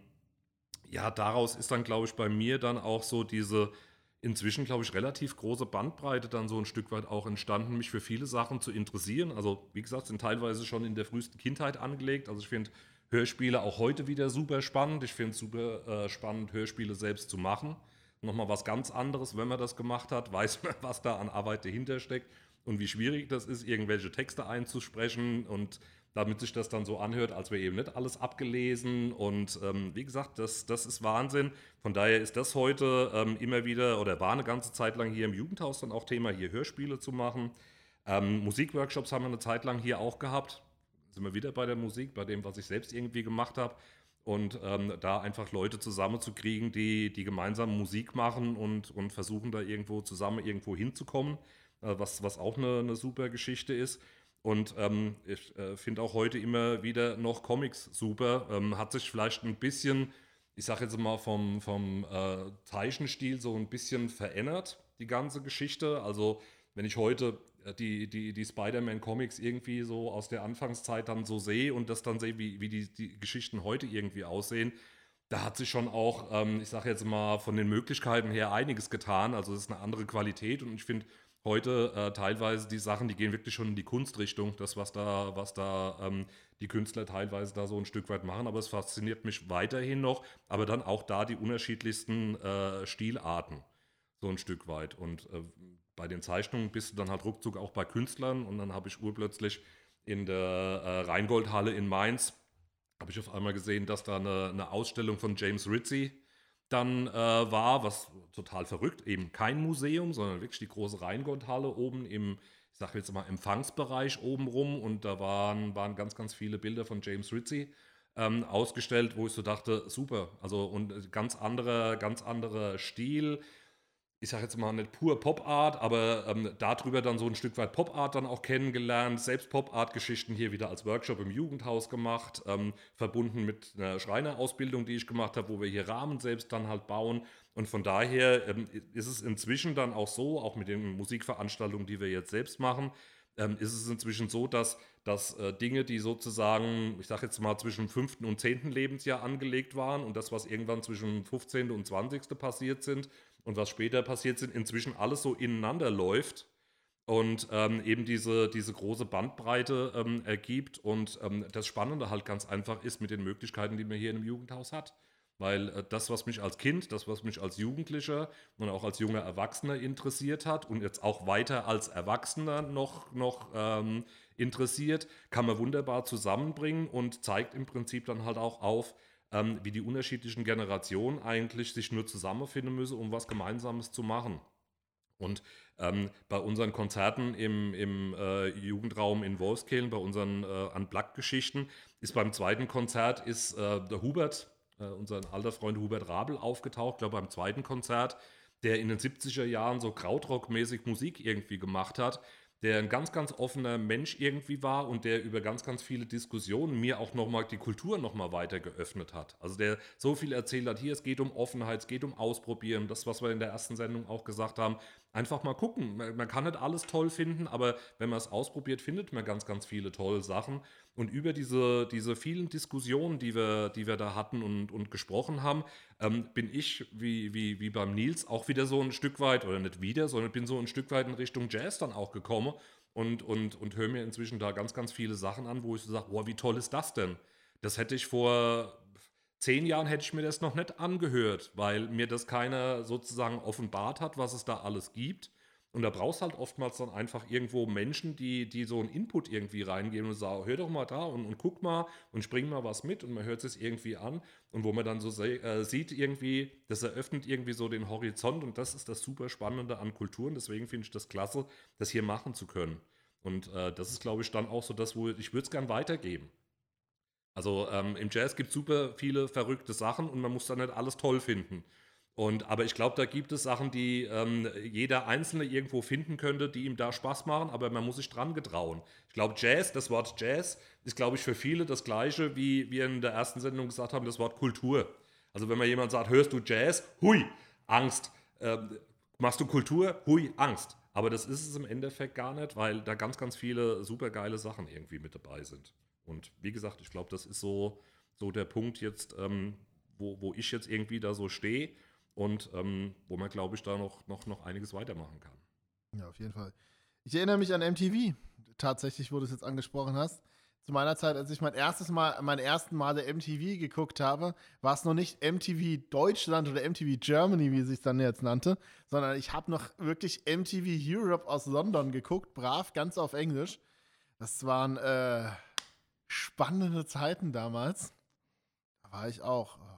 ja, daraus ist dann, glaube ich, bei mir dann auch so diese inzwischen, glaube ich, relativ große Bandbreite dann so ein Stück weit auch entstanden, mich für viele Sachen zu interessieren. Also, wie gesagt, sind teilweise schon in der frühesten Kindheit angelegt. Also, ich finde Hörspiele auch heute wieder super spannend. Ich finde es super äh, spannend, Hörspiele selbst zu machen. Nochmal was ganz anderes, wenn man das gemacht hat, weiß man, was da an Arbeit dahinter steckt und wie schwierig das ist, irgendwelche Texte einzusprechen und damit sich das dann so anhört, als wäre eben nicht alles abgelesen. Und ähm, wie gesagt, das, das ist Wahnsinn. Von daher ist das heute ähm, immer wieder oder war eine ganze Zeit lang hier im Jugendhaus dann auch Thema, hier Hörspiele zu machen. Ähm, Musikworkshops haben wir eine Zeit lang hier auch gehabt sind wir wieder bei der Musik, bei dem, was ich selbst irgendwie gemacht habe. Und ähm, da einfach Leute zusammenzukriegen, die, die gemeinsam Musik machen und, und versuchen da irgendwo zusammen irgendwo hinzukommen, äh, was, was auch eine, eine super Geschichte ist. Und ähm, ich äh, finde auch heute immer wieder noch Comics super. Ähm, hat sich vielleicht ein bisschen, ich sage jetzt mal vom, vom äh, Zeichenstil so ein bisschen verändert, die ganze Geschichte. Also wenn ich heute äh, die, die, die Spider-Man-Comics irgendwie so aus der Anfangszeit dann so sehe und das dann sehe, wie, wie die, die Geschichten heute irgendwie aussehen, da hat sich schon auch, ähm, ich sage jetzt mal, von den Möglichkeiten her einiges getan. Also es ist eine andere Qualität und ich finde heute äh, teilweise die Sachen, die gehen wirklich schon in die Kunstrichtung, das, was da, was da ähm, die Künstler teilweise da so ein Stück weit machen. Aber es fasziniert mich weiterhin noch, aber dann auch da die unterschiedlichsten äh, Stilarten so ein Stück weit. Und äh, bei den Zeichnungen bist du dann halt ruckzuck auch bei Künstlern und dann habe ich urplötzlich in der äh, Rheingoldhalle in Mainz, habe ich auf einmal gesehen, dass da eine, eine Ausstellung von James Ritzy dann äh, war, was total verrückt, eben kein Museum, sondern wirklich die große Rheingoldhalle oben im, ich sage jetzt mal, Empfangsbereich obenrum und da waren, waren ganz, ganz viele Bilder von James Ritchie ähm, ausgestellt, wo ich so dachte, super, also und ganz anderer, ganz anderer Stil, ich sage jetzt mal nicht pur Pop-Art, aber ähm, darüber dann so ein Stück weit Pop-Art dann auch kennengelernt, selbst Pop-Art-Geschichten hier wieder als Workshop im Jugendhaus gemacht, ähm, verbunden mit einer Schreinerausbildung, die ich gemacht habe, wo wir hier Rahmen selbst dann halt bauen. Und von daher ähm, ist es inzwischen dann auch so, auch mit den Musikveranstaltungen, die wir jetzt selbst machen, ähm, ist es inzwischen so, dass, dass äh, Dinge, die sozusagen, ich sage jetzt mal, zwischen dem 5. und 10. Lebensjahr angelegt waren und das, was irgendwann zwischen dem 15. und 20. passiert sind, und was später passiert sind, inzwischen alles so ineinander läuft und ähm, eben diese, diese große Bandbreite ähm, ergibt. Und ähm, das Spannende halt ganz einfach ist mit den Möglichkeiten, die man hier im Jugendhaus hat. Weil äh, das, was mich als Kind, das, was mich als Jugendlicher und auch als junger Erwachsener interessiert hat und jetzt auch weiter als Erwachsener noch, noch ähm, interessiert, kann man wunderbar zusammenbringen und zeigt im Prinzip dann halt auch auf, ähm, wie die unterschiedlichen Generationen eigentlich sich nur zusammenfinden müssen, um was Gemeinsames zu machen. Und ähm, bei unseren Konzerten im, im äh, Jugendraum in Wolfskehlen, bei unseren äh, Unplugged-Geschichten, ist beim zweiten Konzert ist äh, der Hubert, äh, unser alter Freund Hubert Rabel, aufgetaucht, glaube beim zweiten Konzert, der in den 70er Jahren so Krautrock-mäßig Musik irgendwie gemacht hat der ein ganz, ganz offener Mensch irgendwie war und der über ganz, ganz viele Diskussionen mir auch nochmal die Kultur nochmal weiter geöffnet hat. Also der so viel erzählt hat, hier, es geht um Offenheit, es geht um Ausprobieren, das, was wir in der ersten Sendung auch gesagt haben, einfach mal gucken. Man, man kann nicht alles toll finden, aber wenn man es ausprobiert, findet man ganz, ganz viele tolle Sachen. Und über diese, diese vielen Diskussionen, die wir, die wir da hatten und, und gesprochen haben, ähm, bin ich, wie, wie, wie beim Nils, auch wieder so ein Stück weit, oder nicht wieder, sondern bin so ein Stück weit in Richtung Jazz dann auch gekommen und, und, und höre mir inzwischen da ganz, ganz viele Sachen an, wo ich so sage, boah, wie toll ist das denn? Das hätte ich vor zehn Jahren hätte ich mir das noch nicht angehört, weil mir das keiner sozusagen offenbart hat, was es da alles gibt. Und da brauchst halt oftmals dann einfach irgendwo Menschen, die, die so einen Input irgendwie reingeben und sagen, hör doch mal da und, und guck mal und spring mal was mit und man hört es irgendwie an und wo man dann so äh, sieht irgendwie, das eröffnet irgendwie so den Horizont und das ist das super Spannende an Kulturen. Deswegen finde ich das klasse, das hier machen zu können. Und äh, das ist, glaube ich, dann auch so das, wo ich würde es gern weitergeben. Also ähm, im Jazz gibt es super viele verrückte Sachen und man muss dann nicht alles toll finden. Und, aber ich glaube, da gibt es Sachen, die ähm, jeder Einzelne irgendwo finden könnte, die ihm da Spaß machen, aber man muss sich dran getrauen. Ich glaube, Jazz, das Wort Jazz, ist, glaube ich, für viele das gleiche, wie wir in der ersten Sendung gesagt haben, das Wort Kultur. Also wenn man jemand sagt, hörst du Jazz? Hui, Angst. Ähm, machst du Kultur? Hui, Angst. Aber das ist es im Endeffekt gar nicht, weil da ganz, ganz viele super geile Sachen irgendwie mit dabei sind. Und wie gesagt, ich glaube, das ist so, so der Punkt jetzt, ähm, wo, wo ich jetzt irgendwie da so stehe und ähm, wo man, glaube ich, da noch, noch, noch einiges weitermachen kann. Ja, auf jeden Fall. Ich erinnere mich an MTV, tatsächlich, wo du es jetzt angesprochen hast. Zu meiner Zeit, als ich mein erstes Mal, mein ersten Male MTV geguckt habe, war es noch nicht MTV Deutschland oder MTV Germany, wie es sich dann jetzt nannte, sondern ich habe noch wirklich MTV Europe aus London geguckt, brav, ganz auf Englisch. Das waren äh, spannende Zeiten damals. Da war ich auch. Oh.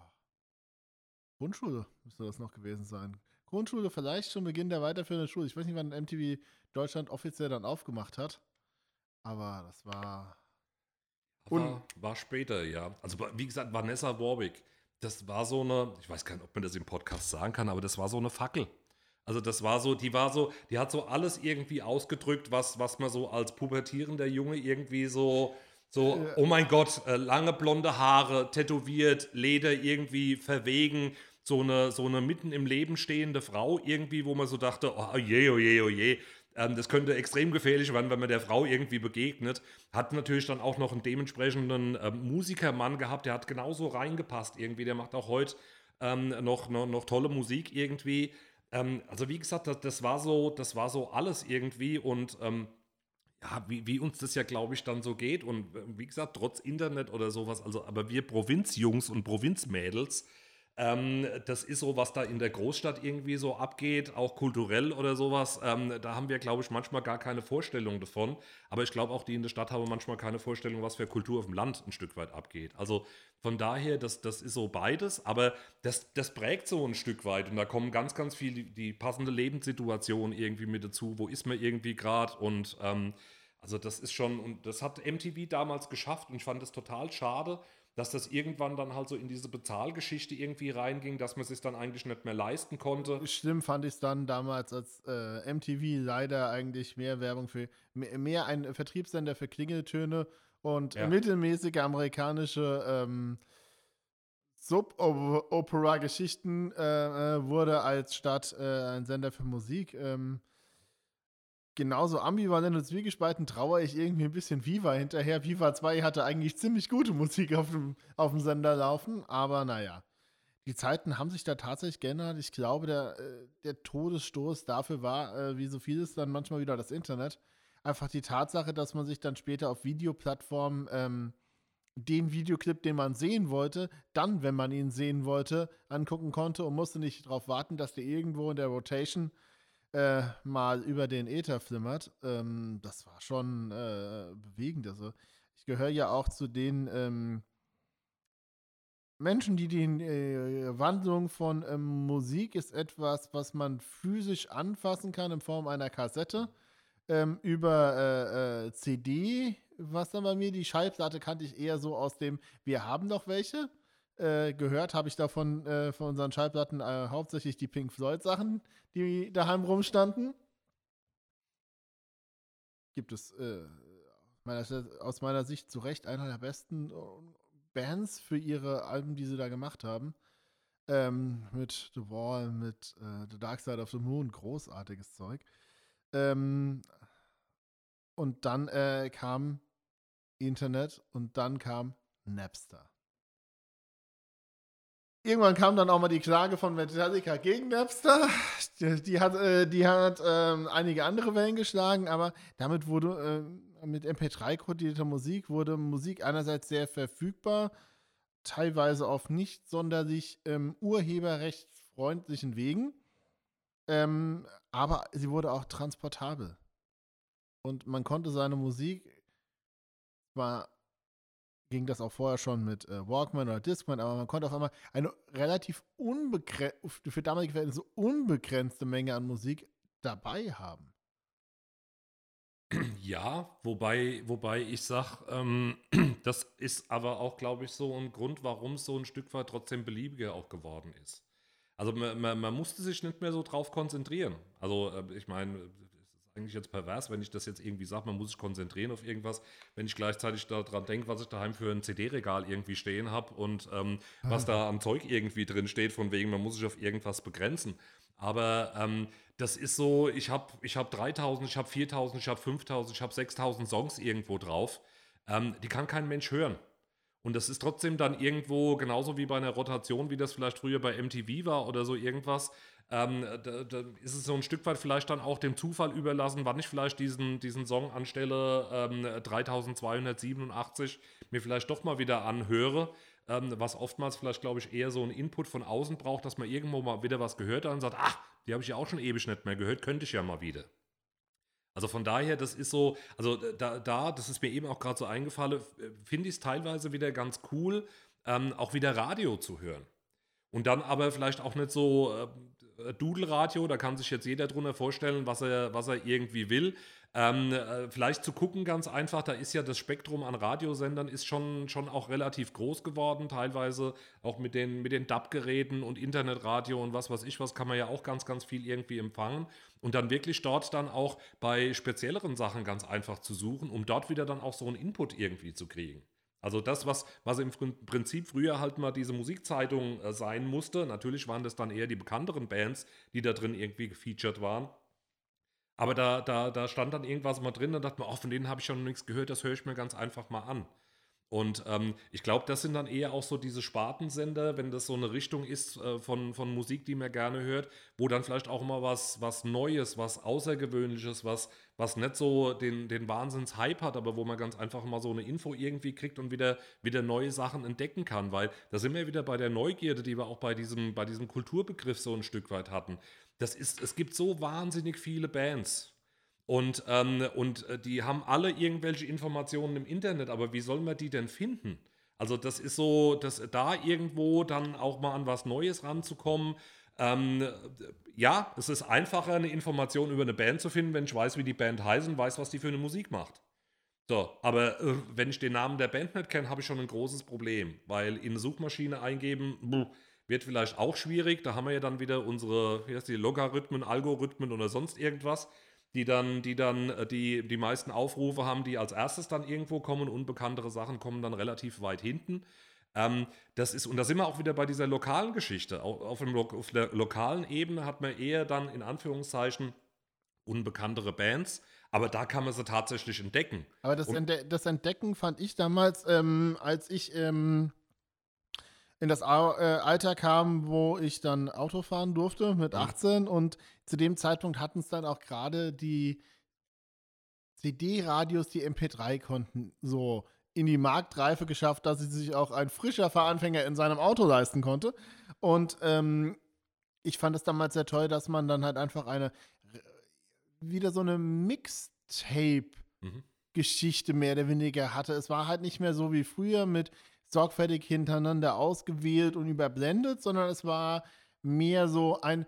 Grundschule müsste das noch gewesen sein. Grundschule, vielleicht schon Beginn der weiterführenden Schule. Ich weiß nicht, wann MTV Deutschland offiziell dann aufgemacht hat. Aber das war. War, war später, ja. Also, wie gesagt, Vanessa Warwick, das war so eine, ich weiß gar nicht, ob man das im Podcast sagen kann, aber das war so eine Fackel. Also das war so, die war so, die hat so alles irgendwie ausgedrückt, was, was man so als pubertierender Junge irgendwie so so, oh mein Gott, äh, lange blonde Haare, tätowiert, Leder irgendwie verwegen, so eine, so eine mitten im Leben stehende Frau irgendwie, wo man so dachte, oh je, oh je, oh je. Ähm, das könnte extrem gefährlich werden, wenn man der Frau irgendwie begegnet. Hat natürlich dann auch noch einen dementsprechenden äh, Musikermann gehabt, der hat genauso reingepasst irgendwie. Der macht auch heute ähm, noch, noch, noch, tolle Musik irgendwie. Ähm, also wie gesagt, das, das, war so, das war so alles irgendwie und ähm, ja, wie, wie uns das ja, glaube ich, dann so geht. Und äh, wie gesagt, trotz Internet oder sowas, also, aber wir Provinzjungs und Provinzmädels, Ähm, das ist so, was da in der Großstadt irgendwie so abgeht, auch kulturell oder sowas. Ähm, da haben wir, glaube ich, manchmal gar keine Vorstellung davon. Aber ich glaube auch, die in der Stadt haben manchmal keine Vorstellung, was für Kultur auf dem Land ein Stück weit abgeht. Also von daher, das, das ist so beides, aber das, das prägt so ein Stück weit. Und da kommen ganz, ganz viel die, die passende Lebenssituation irgendwie mit dazu. Wo ist man irgendwie gerade? Und ähm, also das ist schon, und das hat MTV damals geschafft und ich fand es total schade, dass das irgendwann dann halt so in diese Bezahlgeschichte irgendwie reinging, dass man es sich dann eigentlich nicht mehr leisten konnte. Schlimm fand ich es dann damals, als äh, MTV leider eigentlich mehr Werbung für, mehr, mehr ein Vertriebssender für Klingeltöne und Ja. mittelmäßige amerikanische ähm, Soap-Opera-Geschichten äh, äh, wurde als statt äh, ein Sender für Musik. Ähm, genauso ambivalent und zwiegespalten trauere ich irgendwie ein bisschen Viva hinterher. Viva 2 hatte eigentlich ziemlich gute Musik auf dem, auf dem Sender laufen, aber naja. Die Zeiten haben sich da tatsächlich geändert. Ich glaube, der, äh, der Todesstoß dafür war, äh, wie so vieles, dann manchmal wieder das Internet. Einfach die Tatsache, dass man sich dann später auf Videoplattformen ähm, den Videoclip, den man sehen wollte, dann, wenn man ihn sehen wollte, angucken konnte und musste nicht darauf warten, dass der irgendwo in der Rotation äh, mal über den Äther flimmert. Ähm, das war schon äh, bewegend. Also ich gehöre ja auch zu den ähm, Menschen, die die äh, Wandlung von ähm, Musik ist etwas, was man physisch anfassen kann in Form einer Kassette ähm, über äh, äh, CD. Was dann bei mir die Schallplatte kannte ich eher so aus dem Wir haben noch welche. Äh, gehört habe ich davon äh, von unseren Schallplatten äh, hauptsächlich die Pink Floyd Sachen, die daheim rumstanden. Gibt es äh, meiner, aus meiner Sicht zu Recht einer der besten äh, Bands für ihre Alben, die sie da gemacht haben. Ähm, mit The Wall, mit The Dark Side of the Moon, großartiges Zeug. Ähm, und dann kam Internet und dann kam Napster. Irgendwann kam dann auch mal die Klage von Metallica gegen Napster. Die, hat, äh, die hat ähm, einige andere Wellen geschlagen, aber damit wurde äh, mit MP3 kodierter Musik wurde Musik einerseits sehr verfügbar, teilweise auf nicht sonderlich ähm, urheberrechtsfreundlichen Wegen, ähm, aber sie wurde auch transportabel. Und man konnte seine Musik, zwar ging das auch vorher schon mit äh, Walkman oder Discman, aber man konnte auf einmal eine relativ unbegrenzte, für damalige Verhältnisse unbegrenzte Menge an Musik dabei haben. Ja, wobei, wobei ich sage, ähm, das ist aber auch, glaube ich, so ein Grund, warum es so ein Stück weit trotzdem beliebiger auch geworden ist. Also man, man, man musste sich nicht mehr so drauf konzentrieren. Also äh, ich meine, eigentlich jetzt pervers, wenn ich das jetzt irgendwie sage, man muss sich konzentrieren auf irgendwas, wenn ich gleichzeitig daran denke, was ich daheim für ein CD-Regal irgendwie stehen habe und ähm, was da an Zeug irgendwie drin steht, von wegen, man muss sich auf irgendwas begrenzen. Aber ähm, das ist so, ich habe ich hab 3000, ich habe 4000, ich habe 5000, ich habe 6000 Songs irgendwo drauf. Ähm, die kann kein Mensch hören. Und das ist trotzdem dann irgendwo genauso wie bei einer Rotation, wie das vielleicht früher bei MTV war oder so irgendwas. Ähm, da, da ist es so ein Stück weit vielleicht dann auch dem Zufall überlassen, wann ich vielleicht diesen, diesen Song anstelle ähm, 3287 mir vielleicht doch mal wieder anhöre. Ähm, was oftmals vielleicht, glaube ich, eher so ein Input von außen braucht, dass man irgendwo mal wieder was gehört hat und sagt, ach, die habe ich ja auch schon ewig nicht mehr gehört, könnte ich ja mal wieder. Also von daher, das ist so, also da, da das ist mir eben auch gerade so eingefallen, finde ich es teilweise wieder ganz cool, ähm, auch wieder Radio zu hören. Und dann aber vielleicht auch nicht so äh, Dudelradio, da kann sich jetzt jeder drunter vorstellen, was er, was er irgendwie will. Ähm, äh, vielleicht zu gucken, ganz einfach, da ist ja das Spektrum an Radiosendern ist schon, schon auch relativ groß geworden, teilweise auch mit den, mit den DAB-Geräten und Internetradio und was weiß ich was, kann man ja auch ganz, ganz viel irgendwie empfangen. Und dann wirklich dort dann auch bei spezielleren Sachen ganz einfach zu suchen, um dort wieder dann auch so einen Input irgendwie zu kriegen. Also das, was, was im Prin- Prinzip früher halt mal diese Musikzeitung äh, sein musste, natürlich waren das dann eher die bekannteren Bands, die da drin irgendwie gefeatured waren. Aber da, da, da stand dann irgendwas mal drin, dann dachte man, oh, von denen habe ich schon nichts gehört, das höre ich mir ganz einfach mal an. Und ähm, ich glaube, das sind dann eher auch so diese Spartensender, wenn das so eine Richtung ist äh, von, von Musik, die man gerne hört, wo dann vielleicht auch mal was, was Neues, was Außergewöhnliches, was, was nicht so den, den Wahnsinns-Hype hat, aber wo man ganz einfach mal so eine Info irgendwie kriegt und wieder, wieder neue Sachen entdecken kann. Weil da sind wir wieder bei der Neugierde, die wir auch bei diesem, bei diesem Kulturbegriff so ein Stück weit hatten. Das ist, es gibt so wahnsinnig viele Bands. Und, ähm, und äh, die haben alle irgendwelche Informationen im Internet, aber wie soll man die denn finden? Also das ist so, dass da irgendwo dann auch mal an was Neues ranzukommen. Ähm, ja, es ist einfacher, eine Information über eine Band zu finden, wenn ich weiß, wie die Band heißt und weiß, was die für eine Musik macht. So, aber äh, wenn ich den Namen der Band nicht kenne, habe ich schon ein großes Problem, weil in eine Suchmaschine eingeben wird vielleicht auch schwierig. Da haben wir ja dann wieder unsere, wie heißt die, Logarithmen, Algorithmen oder sonst irgendwas die dann, die dann äh, die, die meisten Aufrufe haben, die als erstes dann irgendwo kommen. Unbekanntere Sachen kommen dann relativ weit hinten. Ähm, das ist, und da sind wir auch wieder bei dieser lokalen Geschichte. Auf, auf, dem, auf der lokalen Ebene hat man eher dann in Anführungszeichen unbekanntere Bands, aber da kann man sie tatsächlich entdecken. Aber das, Entde das Entdecken fand ich damals, ähm, als ich ähm, in das äh, Alter kam, wo ich dann Auto fahren durfte mit 18 mhm. und zu dem Zeitpunkt hatten es dann auch gerade die CD-Radios, die MP3 konnten, so in die Marktreife geschafft, dass sie sich auch ein frischer Fahranfänger in seinem Auto leisten konnte. Und ähm, ich fand es damals sehr toll, dass man dann halt einfach eine wieder so eine Mixtape-Geschichte mhm. mehr oder weniger hatte. Es war halt nicht mehr so wie früher mit sorgfältig hintereinander ausgewählt und überblendet, sondern es war mehr so ein,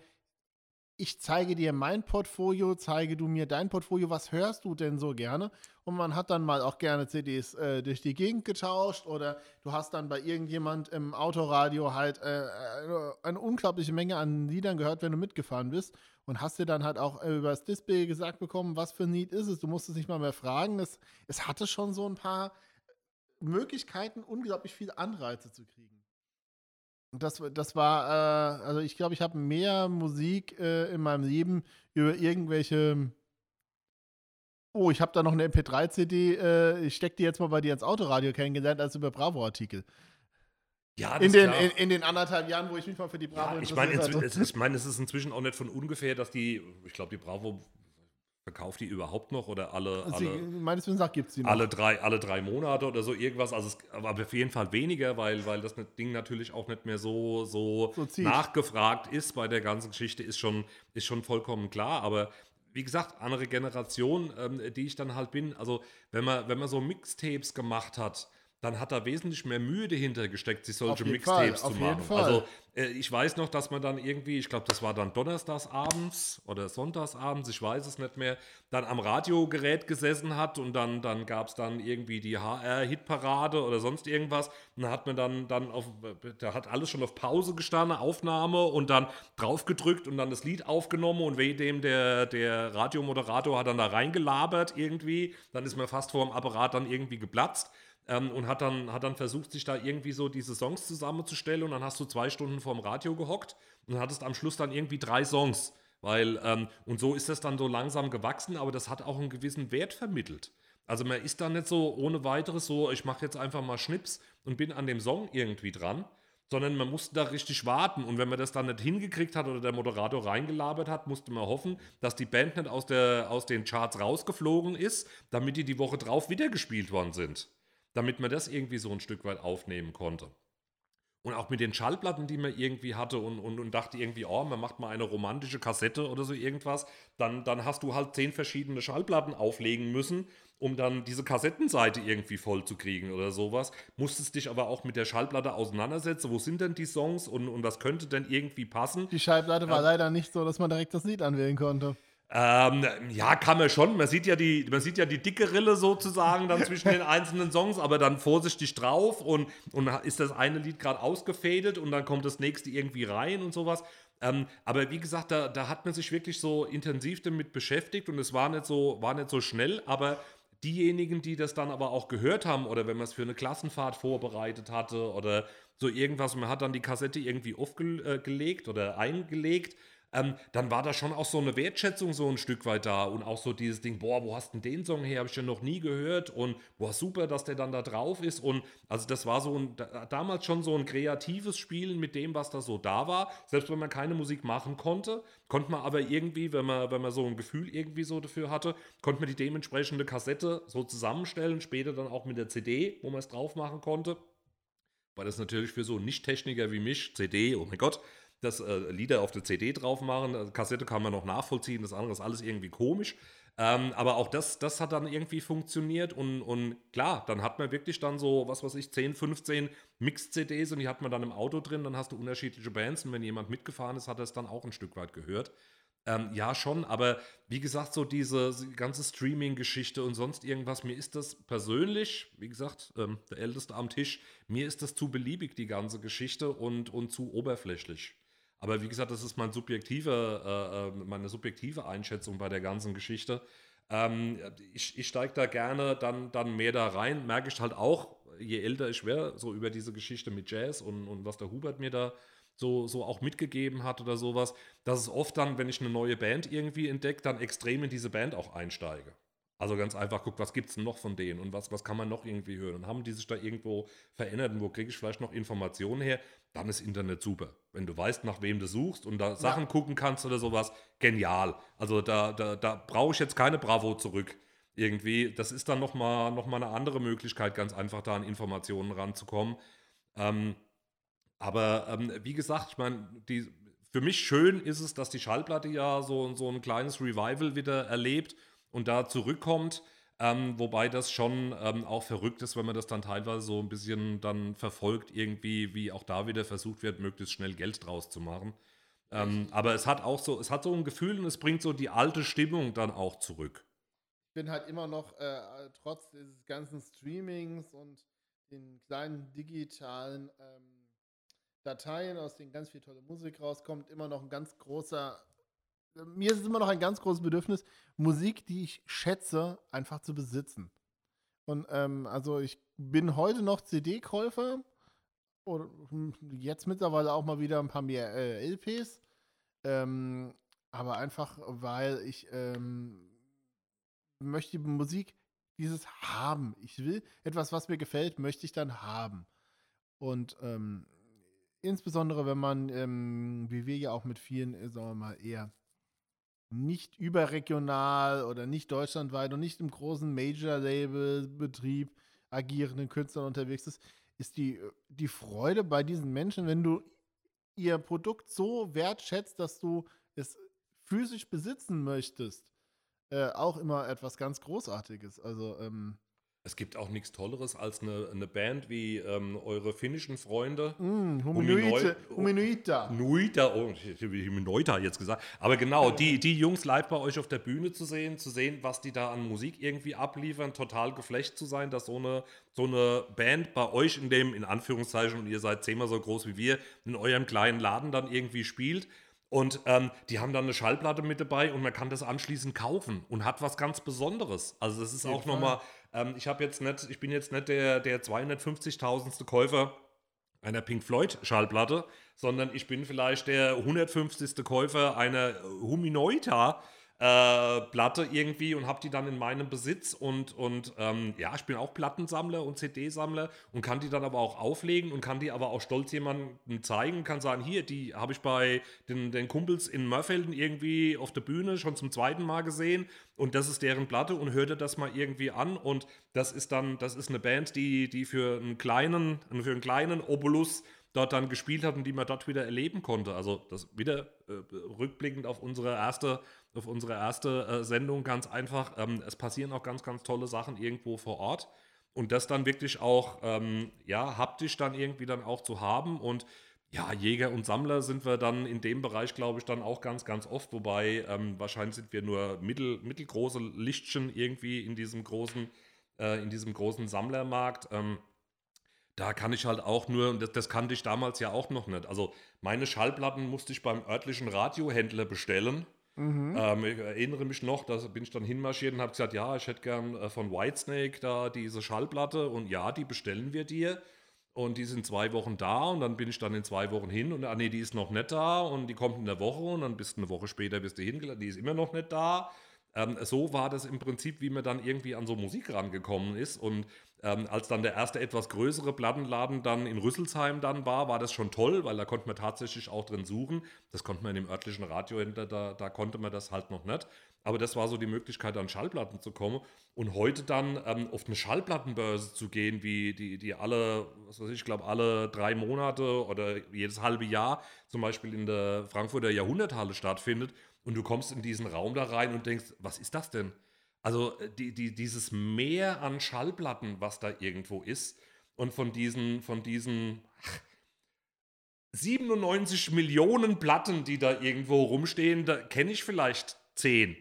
ich zeige dir mein Portfolio, zeige du mir dein Portfolio, was hörst du denn so gerne? Und man hat dann mal auch gerne CDs äh, durch die Gegend getauscht oder du hast dann bei irgendjemand im Autoradio halt äh, äh eine unglaubliche Menge an Liedern gehört, wenn du mitgefahren bist und hast dir dann halt auch über das Display gesagt bekommen, was für ein Lied ist es. Du musstest nicht mal mehr fragen. Es, es hatte schon so ein paar Möglichkeiten, unglaublich viele Anreize zu kriegen. Und das, das war, äh, also ich glaube, ich habe mehr Musik äh, in meinem Leben über irgendwelche. Oh, ich habe da noch eine MP3-CD, äh, ich stecke die jetzt mal bei dir ins Autoradio kennengelernt, als über Bravo-Artikel. Ja, in den, in, in, den anderthalb Jahren, wo ich mich mal für die Bravo ja, ich meine, ich meine, es ist inzwischen auch nicht von ungefähr, dass die, ich glaube, die Bravo Verkauft die überhaupt noch oder alle, also alle meines Wissens gibt es die noch. Alle drei, alle drei Monate oder so irgendwas, also es, aber auf jeden Fall weniger, weil, weil das Ding natürlich auch nicht mehr so, so, so nachgefragt ist bei der ganzen Geschichte, ist schon, ist schon vollkommen klar, aber wie gesagt, andere Generation, ähm, die ich dann halt bin, also wenn man, wenn man so Mixtapes gemacht hat, dann hat da wesentlich mehr Mühe dahinter gesteckt, sich solche Mixtapes Fall, zu machen. Also äh, ich weiß noch, dass man dann irgendwie, ich glaube, das war dann donnerstags abends oder sonntags abends, ich weiß es nicht mehr, dann am Radiogerät gesessen hat und dann, dann gab es dann irgendwie die HR-Hitparade oder sonst irgendwas. Und dann hat man dann, dann auf, da hat alles schon auf Pause gestanden, Aufnahme und dann draufgedrückt und dann das Lied aufgenommen und weh dem der, der Radiomoderator hat dann da reingelabert irgendwie, dann ist man fast vor dem Apparat dann irgendwie geplatzt ähm, und hat dann, hat dann versucht, sich da irgendwie so diese Songs zusammenzustellen und dann hast du zwei Stunden vorm Radio gehockt und hattest am Schluss dann irgendwie drei Songs. Weil, ähm, und so ist das dann so langsam gewachsen, aber das hat auch einen gewissen Wert vermittelt. Also man ist da nicht so ohne weiteres so, ich mache jetzt einfach mal Schnips und bin an dem Song irgendwie dran, sondern man musste da richtig warten. Und wenn man das dann nicht hingekriegt hat oder der Moderator reingelabert hat, musste man hoffen, dass die Band nicht aus, der, aus den Charts rausgeflogen ist, damit die die Woche drauf wieder gespielt worden sind damit man das irgendwie so ein Stück weit aufnehmen konnte. Und auch mit den Schallplatten, die man irgendwie hatte und, und, und dachte irgendwie, oh, man macht mal eine romantische Kassette oder so irgendwas, dann, dann hast du halt zehn verschiedene Schallplatten auflegen müssen, um dann diese Kassettenseite irgendwie voll zu kriegen oder sowas. Musstest dich aber auch mit der Schallplatte auseinandersetzen. Wo sind denn die Songs und, und was könnte denn irgendwie passen? Die Schallplatte war ähm, leider nicht so, dass man direkt das Lied anwählen konnte. Ähm, ja, kann man schon. Man sieht ja die, man sieht ja die dicke Rille sozusagen dann zwischen den einzelnen Songs, aber dann vorsichtig drauf und, und ist das eine Lied gerade ausgefädet und dann kommt das nächste irgendwie rein und sowas. Ähm, aber wie gesagt, da, da hat man sich wirklich so intensiv damit beschäftigt und es war nicht so, war nicht so schnell, aber diejenigen, die das dann aber auch gehört haben oder wenn man es für eine Klassenfahrt vorbereitet hatte oder so irgendwas, man hat dann die Kassette irgendwie aufgelegt oder eingelegt ähm, dann war da schon auch so eine Wertschätzung so ein Stück weit da und auch so dieses Ding, boah, wo hast denn den Song her, habe ich den noch nie gehört und boah, super, dass der dann da drauf ist und also das war so ein, damals schon so ein kreatives Spielen mit dem, was da so da war, selbst wenn man keine Musik machen konnte, konnte man aber irgendwie, wenn man, wenn man so ein Gefühl irgendwie so dafür hatte, konnte man die dementsprechende Kassette so zusammenstellen, später dann auch mit der CD, wo man es drauf machen konnte. Weil das natürlich für so Nicht-Techniker wie mich, CD, oh mein Gott, das äh, Lieder auf der CD drauf machen. Also Kassette kann man noch nachvollziehen, das andere ist alles irgendwie komisch. Ähm, aber auch das, das hat dann irgendwie funktioniert und, und klar, dann hat man wirklich dann so, was weiß ich, 10, 15 Mix-CDs und die hat man dann im Auto drin, dann hast du unterschiedliche Bands und wenn jemand mitgefahren ist, hat er es dann auch ein Stück weit gehört. Ähm, ja, schon, aber wie gesagt, so diese ganze Streaming-Geschichte und sonst irgendwas, mir ist das persönlich, wie gesagt, ähm, der Älteste am Tisch, mir ist das zu beliebig, die ganze Geschichte und, und zu oberflächlich. Aber wie gesagt, das ist mein subjektive, äh, äh, meine subjektive Einschätzung bei der ganzen Geschichte. Ähm, ich ich steige da gerne dann, dann mehr da rein. Merke ich halt auch, je älter ich werde, so über diese Geschichte mit Jazz und, und was der Hubert mir da so, so auch mitgegeben hat oder sowas, dass es oft dann, wenn ich eine neue Band irgendwie entdecke, dann extrem in diese Band auch einsteige. Also ganz einfach, guck, was gibt es denn noch von denen und was, was kann man noch irgendwie hören? Und haben die sich da irgendwo verändert und wo kriege ich vielleicht noch Informationen her? Dann ist Internet super. Wenn du weißt, nach wem du suchst und da Sachen ja. gucken kannst oder sowas, genial. Also da, da, da brauche ich jetzt keine Bravo zurück. Irgendwie, das ist dann nochmal noch mal eine andere Möglichkeit, ganz einfach da an Informationen ranzukommen. Ähm, aber ähm, wie gesagt, ich meine, für mich schön ist es, dass die Schallplatte ja so, so ein kleines Revival wieder erlebt und da zurückkommt. Ähm, wobei das schon ähm, auch verrückt ist, wenn man das dann teilweise so ein bisschen dann verfolgt, irgendwie, wie auch da wieder versucht wird, möglichst schnell Geld draus zu machen. Ähm, aber es hat auch so, es hat so ein Gefühl und es bringt so die alte Stimmung dann auch zurück. Ich bin halt immer noch, äh, trotz dieses ganzen Streamings und den kleinen digitalen ähm, Dateien, aus denen ganz viel tolle Musik rauskommt, immer noch ein ganz großer mir ist es immer noch ein ganz großes Bedürfnis, Musik, die ich schätze, einfach zu besitzen. Und ähm, also ich bin heute noch CD-Käufer oder jetzt mittlerweile auch mal wieder ein paar mehr äh, LPs. Ähm, aber einfach, weil ich ähm, möchte Musik dieses haben. Ich will etwas, was mir gefällt, möchte ich dann haben. Und ähm, insbesondere, wenn man, ähm, wie wir ja auch mit vielen, äh, sagen wir mal, eher nicht überregional oder nicht deutschlandweit und nicht im großen Major-Label-Betrieb agierenden Künstlern unterwegs ist, ist die, die Freude bei diesen Menschen, wenn du ihr Produkt so wertschätzt, dass du es physisch besitzen möchtest, äh, auch immer etwas ganz Großartiges. Also, ähm, es gibt auch nichts Tolleres als eine, eine Band wie ähm, eure finnischen Freunde. Mm, Huminoide, Huminoida. Nuita, oh, Huminoida jetzt gesagt. Aber genau, die, die Jungs live bei euch auf der Bühne zu sehen, zu sehen, was die da an Musik irgendwie abliefern, total geflecht zu sein, dass so eine, so eine Band bei euch in dem, in Anführungszeichen, und ihr seid zehnmal so groß wie wir, in eurem kleinen Laden dann irgendwie spielt. Und ähm, die haben dann eine Schallplatte mit dabei und man kann das anschließend kaufen und hat was ganz Besonderes. Also das ist auch nochmal ähm, ich habe jetzt nicht, ich bin jetzt nicht der, der 250.000. Käufer einer Pink Floyd Schallplatte, sondern ich bin vielleicht der 150. Käufer einer Huminoida äh, Platte irgendwie und habe die dann in meinem Besitz und, und ähm, ja, ich bin auch Plattensammler und CD-Sammler und kann die dann aber auch auflegen und kann die aber auch stolz jemandem zeigen, kann sagen, hier, die habe ich bei den, den Kumpels in Mörfelden irgendwie auf der Bühne schon zum zweiten Mal gesehen und das ist deren Platte und hörte das mal irgendwie an und das ist dann, das ist eine Band, die, die für einen kleinen, für einen kleinen Obolus dort dann gespielt hat und die man dort wieder erleben konnte. Also das wieder äh, rückblickend auf unsere erste, auf unsere erste äh, Sendung ganz einfach. Ähm, es passieren auch ganz, ganz tolle Sachen irgendwo vor Ort. Und das dann wirklich auch, ähm, ja, haptisch dann irgendwie dann auch zu haben. Und ja, Jäger und Sammler sind wir dann in dem Bereich, glaube ich, dann auch ganz, ganz oft. Wobei ähm, wahrscheinlich sind wir nur mittel, mittelgroße Lichtchen irgendwie in diesem großen, äh, in diesem großen Sammlermarkt. Ähm, da kann ich halt auch nur, und das, das, kannte ich damals ja auch noch nicht. Also meine Schallplatten musste ich beim örtlichen Radiohändler bestellen. Mhm. Ähm, ich erinnere mich noch, da bin ich dann hinmarschiert und habe gesagt, ja, ich hätte gern äh, von Whitesnake da diese Schallplatte und ja, die bestellen wir dir. und die sind zwei Wochen da und dann bin ich dann in zwei Wochen hin und ah nee, die ist noch nicht da und die kommt in der Woche und dann bist du eine Woche später bist du hingeladen, die ist immer noch nicht da. Ähm, so war das im Prinzip, wie man dann irgendwie an so Musik rangekommen ist und ähm, als dann der erste etwas größere Plattenladen dann in Rüsselsheim dann war, war das schon toll, weil da konnte man tatsächlich auch drin suchen. Das konnte man in dem örtlichen Radiohändler, da, da konnte man das halt noch nicht. Aber das war so die Möglichkeit, an Schallplatten zu kommen. Und heute dann ähm, auf eine Schallplattenbörse zu gehen, wie die, die alle, was weiß ich, ich glaube, alle drei Monate oder jedes halbe Jahr zum Beispiel in der Frankfurter Jahrhunderthalle stattfindet. Und du kommst in diesen Raum da rein und denkst, was ist das denn? Also äh, die, die, dieses Meer an Schallplatten, was da irgendwo ist, und von diesen, von diesen 97 Millionen Platten, die da irgendwo rumstehen, da kenne ich vielleicht 10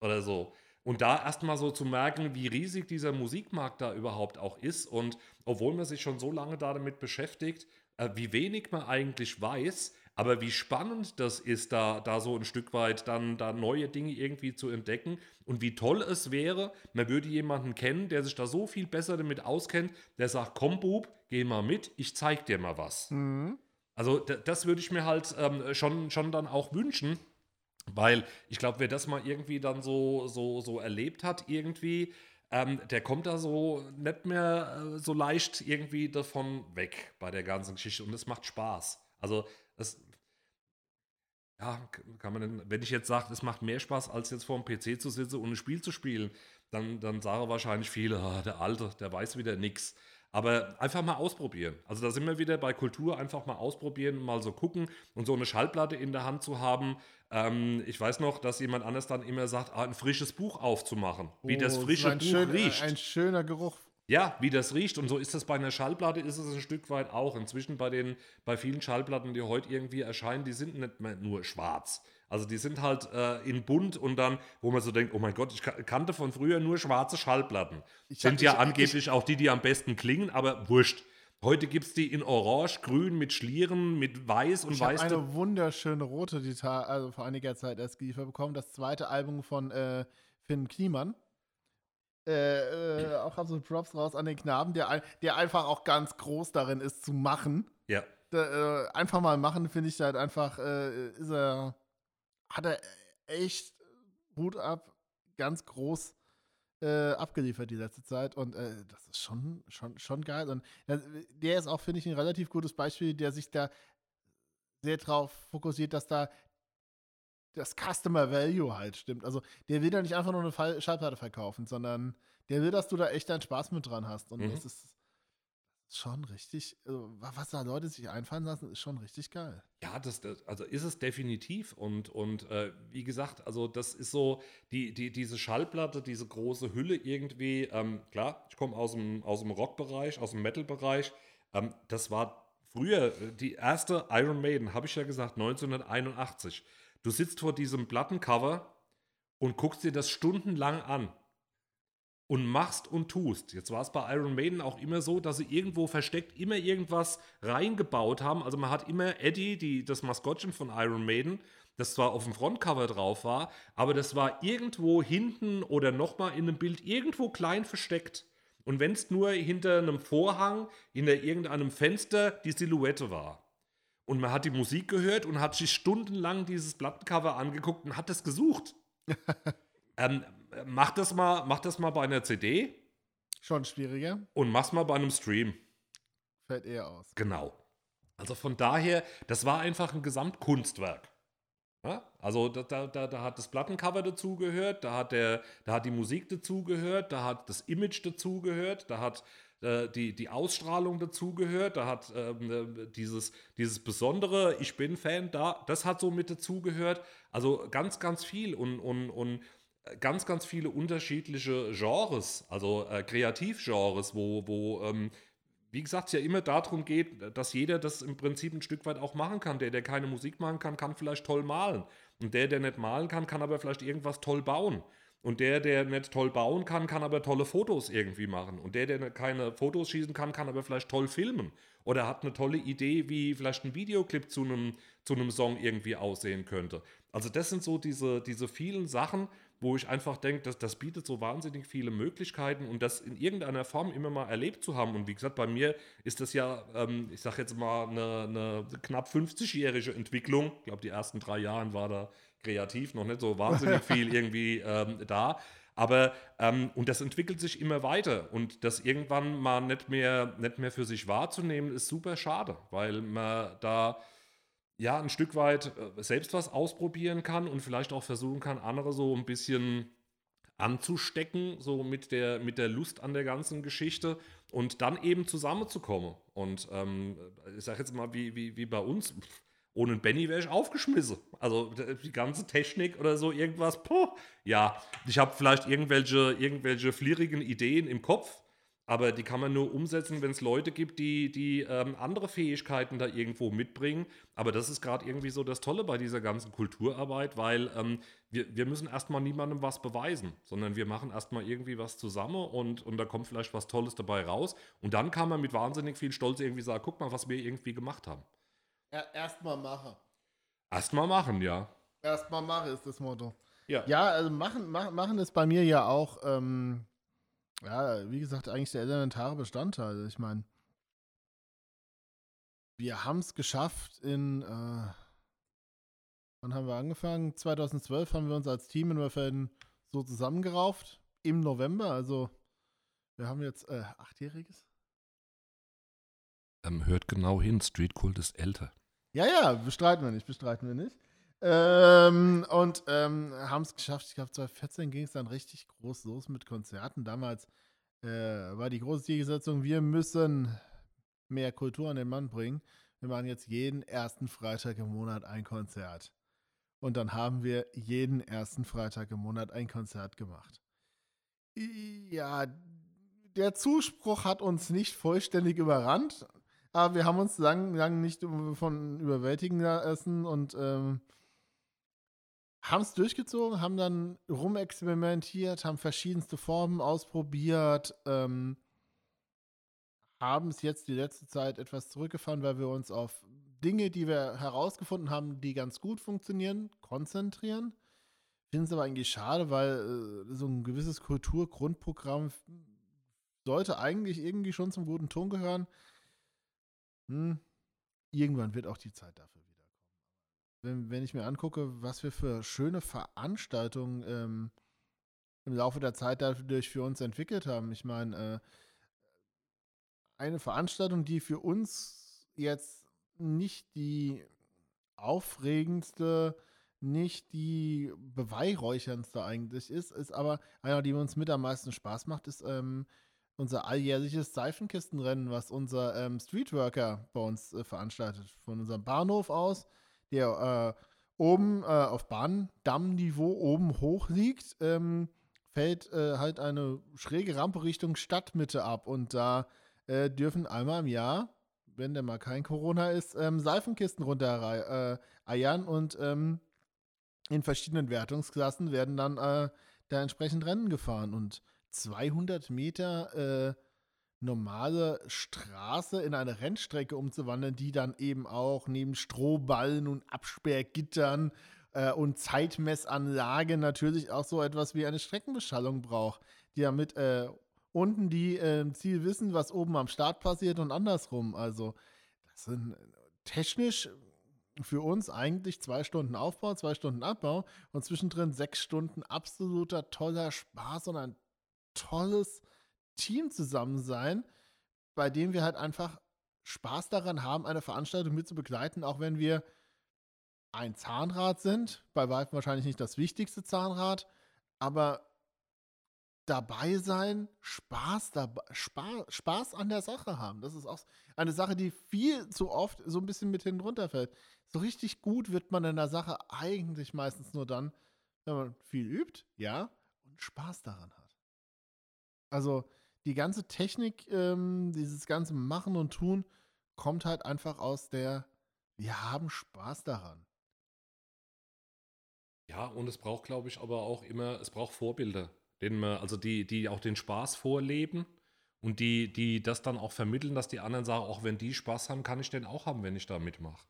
oder so. Und da erstmal so zu merken, wie riesig dieser Musikmarkt da überhaupt auch ist und obwohl man sich schon so lange damit beschäftigt, äh, wie wenig man eigentlich weiß, aber wie spannend das ist, da, da so ein Stück weit dann da neue Dinge irgendwie zu entdecken und wie toll es wäre, man würde jemanden kennen, der sich da so viel besser damit auskennt, der sagt, komm Bub, geh mal mit, ich zeig dir mal was. Mhm. Also das würde ich mir halt ähm, schon, schon dann auch wünschen, weil ich glaube, wer das mal irgendwie dann so, so, so erlebt hat, irgendwie, ähm, der kommt da so nicht mehr äh, so leicht irgendwie davon weg bei der ganzen Geschichte und es macht Spaß. Also es, ja, kann man denn, wenn ich jetzt sage, es macht mehr Spaß, als jetzt vor dem PC zu sitzen und ein Spiel zu spielen, dann, dann sagen wahrscheinlich viele, ah, der Alte, der weiß wieder nichts. Aber einfach mal ausprobieren. Also da sind wir wieder bei Kultur, einfach mal ausprobieren, mal so gucken und so eine Schallplatte in der Hand zu haben. Ähm, ich weiß noch, dass jemand anders dann immer sagt, ah, ein frisches Buch aufzumachen, wie das oh, frische Buch schön, riecht. Ein schöner Geruch ja, wie das riecht. Und so ist das bei einer Schallplatte, ist es ein Stück weit auch. Inzwischen bei den, bei vielen Schallplatten, die heute irgendwie erscheinen, die sind nicht mehr nur schwarz. Also die sind halt äh, in bunt und dann, wo man so denkt, oh mein Gott, ich kannte von früher nur schwarze Schallplatten. Ich sind ja ich, angeblich ich, auch die, die am besten klingen, aber wurscht. Heute gibt es die in Orange, Grün, mit Schlieren, mit Weiß und Weiß. Ich habe eine wunderschöne rote, die also vor einiger Zeit erst geliefert bekommen. Das zweite Album von äh, Finn Kniemann. Äh, äh, auch absolut Props raus an den Knaben, der, der einfach auch ganz groß darin ist, zu machen. Ja. Da, äh, einfach mal machen, finde ich halt einfach, äh, ist er, hat er echt Hut ab, ganz groß äh, abgeliefert die letzte Zeit und das ist schon, schon, schon geil. Und der ist auch, finde ich, ein relativ gutes Beispiel, der sich da sehr drauf fokussiert, dass da das Customer Value halt stimmt. Also der will da nicht einfach nur eine Schallplatte verkaufen, sondern der will, dass du da echt deinen Spaß mit dran hast. Und mhm. das ist schon richtig, also, was da Leute sich einfallen lassen, ist schon richtig geil. Ja, das, das also ist es definitiv. Und, und äh, wie gesagt, also das ist so, die, die, diese Schallplatte, diese große Hülle irgendwie, ähm, klar, ich komme aus dem, aus dem Rock-Bereich, aus dem Metal-Bereich. Ähm, das war früher, äh, die erste Iron Maiden, habe ich ja gesagt, 1981. Du sitzt vor diesem Plattencover und guckst dir das stundenlang an und machst und tust. Jetzt war es bei Iron Maiden auch immer so, dass sie irgendwo versteckt immer irgendwas reingebaut haben. Also man hat immer Eddie, die, das Maskottchen von Iron Maiden, das zwar auf dem Frontcover drauf war, aber das war irgendwo hinten oder nochmal in einem Bild irgendwo klein versteckt. Und wenn es nur hinter einem Vorhang, hinter irgendeinem Fenster die Silhouette war. Und man hat die Musik gehört und hat sich stundenlang dieses Plattencover angeguckt und hat das gesucht. ähm, mach, das mal, mach das mal bei einer CD. Schon schwieriger. Und mach's mal bei einem Stream. Fällt eher aus. Genau. Also von daher, das war einfach ein Gesamtkunstwerk. Ja? Also da, da, da, hat das Plattencover dazugehört, da hat, da hat die Musik dazugehört, da hat das Image dazugehört, da hat äh, die, die Ausstrahlung dazugehört, da hat ähm, äh, dieses, dieses besondere, ich bin Fan, da, das hat so mit dazugehört. Also ganz, ganz viel und, und, und ganz, ganz viele unterschiedliche Genres, also äh, Kreativgenres, wo, wo ähm, wie gesagt, es ja immer darum geht, dass jeder das im Prinzip ein Stück weit auch machen kann. Der, der keine Musik machen kann, kann vielleicht toll malen. Und der, der nicht malen kann, kann aber vielleicht irgendwas toll bauen. Und der, der nicht toll bauen kann, kann aber tolle Fotos irgendwie machen. Und der, der keine Fotos schießen kann, kann aber vielleicht toll filmen. Oder hat eine tolle Idee, wie vielleicht ein Videoclip zu einem, zu einem Song irgendwie aussehen könnte. Also das sind so diese, diese vielen Sachen, wo ich einfach denke, dass das bietet so wahnsinnig viele Möglichkeiten und das in irgendeiner Form immer mal erlebt zu haben. Und wie gesagt, bei mir ist das ja, ähm, ich sage jetzt mal, eine, eine knapp 50-jährige Entwicklung. Ich glaube, die ersten drei Jahre war da kreativ noch nicht so wahnsinnig viel irgendwie ähm, da. Aber, ähm, und das entwickelt sich immer weiter. Und das irgendwann mal nicht mehr, nicht mehr für sich wahrzunehmen, ist super schade, weil man da ja ein Stück weit äh, selbst was ausprobieren kann und vielleicht auch versuchen kann, andere so ein bisschen anzustecken, so mit der, mit der Lust an der ganzen Geschichte und dann eben zusammenzukommen. Und ähm, ich sage jetzt mal, wie, wie, wie bei uns, ohne Benny wäre ich aufgeschmissen. Also die ganze Technik oder so, irgendwas, puh, ja, ich habe vielleicht irgendwelche, irgendwelche flierigen Ideen im Kopf, aber die kann man nur umsetzen, wenn es Leute gibt, die, die ähm, andere Fähigkeiten da irgendwo mitbringen. Aber das ist gerade irgendwie so das Tolle bei dieser ganzen Kulturarbeit, weil ähm, wir, wir müssen erstmal niemandem was beweisen, sondern wir machen erstmal irgendwie was zusammen und, und da kommt vielleicht was Tolles dabei raus. Und dann kann man mit wahnsinnig viel Stolz irgendwie sagen, guck mal, was wir irgendwie gemacht haben. Erstmal mache. Erstmal machen, ja. Erstmal mache ist das Motto. Ja. Ja, also machen, machen, machen ist bei mir ja auch, ähm, ja, wie gesagt, eigentlich der elementare Bestandteil. Ich meine, wir haben es geschafft in, äh, wann haben wir angefangen? 2012 haben wir uns als Team in Wörfelden so zusammengerauft. Im November, also wir haben jetzt äh, achtjähriges. Ähm, hört genau hin, Street Cult ist älter. Ja, ja, bestreiten wir nicht, bestreiten wir nicht. Ähm, und ähm, haben es geschafft. Ich glaube, 2014 ging es dann richtig groß los mit Konzerten. Damals äh, war die große Zielsetzung, wir müssen mehr Kultur an den Mann bringen. Wir machen jetzt jeden ersten Freitag im Monat ein Konzert. Und dann haben wir jeden ersten Freitag im Monat ein Konzert gemacht. Ja, der Zuspruch hat uns nicht vollständig überrannt, aber wir haben uns lang, lang nicht von überwältigen lassen und ähm, haben es durchgezogen, haben dann rumexperimentiert, haben verschiedenste Formen ausprobiert, ähm, haben es jetzt die letzte Zeit etwas zurückgefahren, weil wir uns auf Dinge, die wir herausgefunden haben, die ganz gut funktionieren, konzentrieren. Finde es aber eigentlich schade, weil äh, so ein gewisses Kulturgrundprogramm sollte eigentlich irgendwie schon zum guten Ton gehören. Hm, irgendwann wird auch die Zeit dafür wiederkommen. Wenn, wenn ich mir angucke, was wir für schöne Veranstaltungen ähm, im Laufe der Zeit dadurch für uns entwickelt haben. Ich meine, äh, eine Veranstaltung, die für uns jetzt nicht die aufregendste, nicht die beweihräucherndste eigentlich ist, ist aber einer, die uns mit am meisten Spaß macht, ist ähm, unser alljährliches Seifenkistenrennen, was unser ähm, Streetworker bei uns äh, veranstaltet. Von unserem Bahnhof aus, der äh, oben äh, auf Bahndammniveau oben hoch liegt, ähm, fällt äh, halt eine schräge Rampe Richtung Stadtmitte ab. Und da äh, dürfen einmal im Jahr, wenn der mal kein Corona ist, ähm, Seifenkisten runter äh, eiern und ähm, in verschiedenen Wertungsklassen werden dann da entsprechend Rennen gefahren. Und 200 Meter äh, normale Straße in eine Rennstrecke umzuwandeln, die dann eben auch neben Strohballen und Absperrgittern äh, und Zeitmessanlage natürlich auch so etwas wie eine Streckenbeschallung braucht, die damit äh, unten die äh, im Ziel wissen, was oben am Start passiert und andersrum. Also das sind technisch für uns eigentlich zwei Stunden Aufbau, zwei Stunden Abbau und zwischendrin sechs Stunden absoluter toller Spaß und ein tolles Team zusammen sein, bei dem wir halt einfach Spaß daran haben, eine Veranstaltung mit zu begleiten, auch wenn wir ein Zahnrad sind, bei weitem wahrscheinlich nicht das wichtigste Zahnrad, aber dabei sein, Spaß, dabei, Spaß, Spaß an der Sache haben. Das ist auch eine Sache, die viel zu oft so ein bisschen mit hinten runterfällt. So richtig gut wird man in der Sache eigentlich meistens nur dann, wenn man viel übt, ja, und Spaß daran hat. Also die ganze Technik, ähm, dieses ganze Machen und Tun, kommt halt einfach aus der, wir haben Spaß daran. Ja, und es braucht, glaube ich, aber auch immer, es braucht Vorbilder, denen man, also die, die auch den Spaß vorleben und die, die das dann auch vermitteln, dass die anderen sagen, auch wenn die Spaß haben, kann ich den auch haben, wenn ich da mitmache.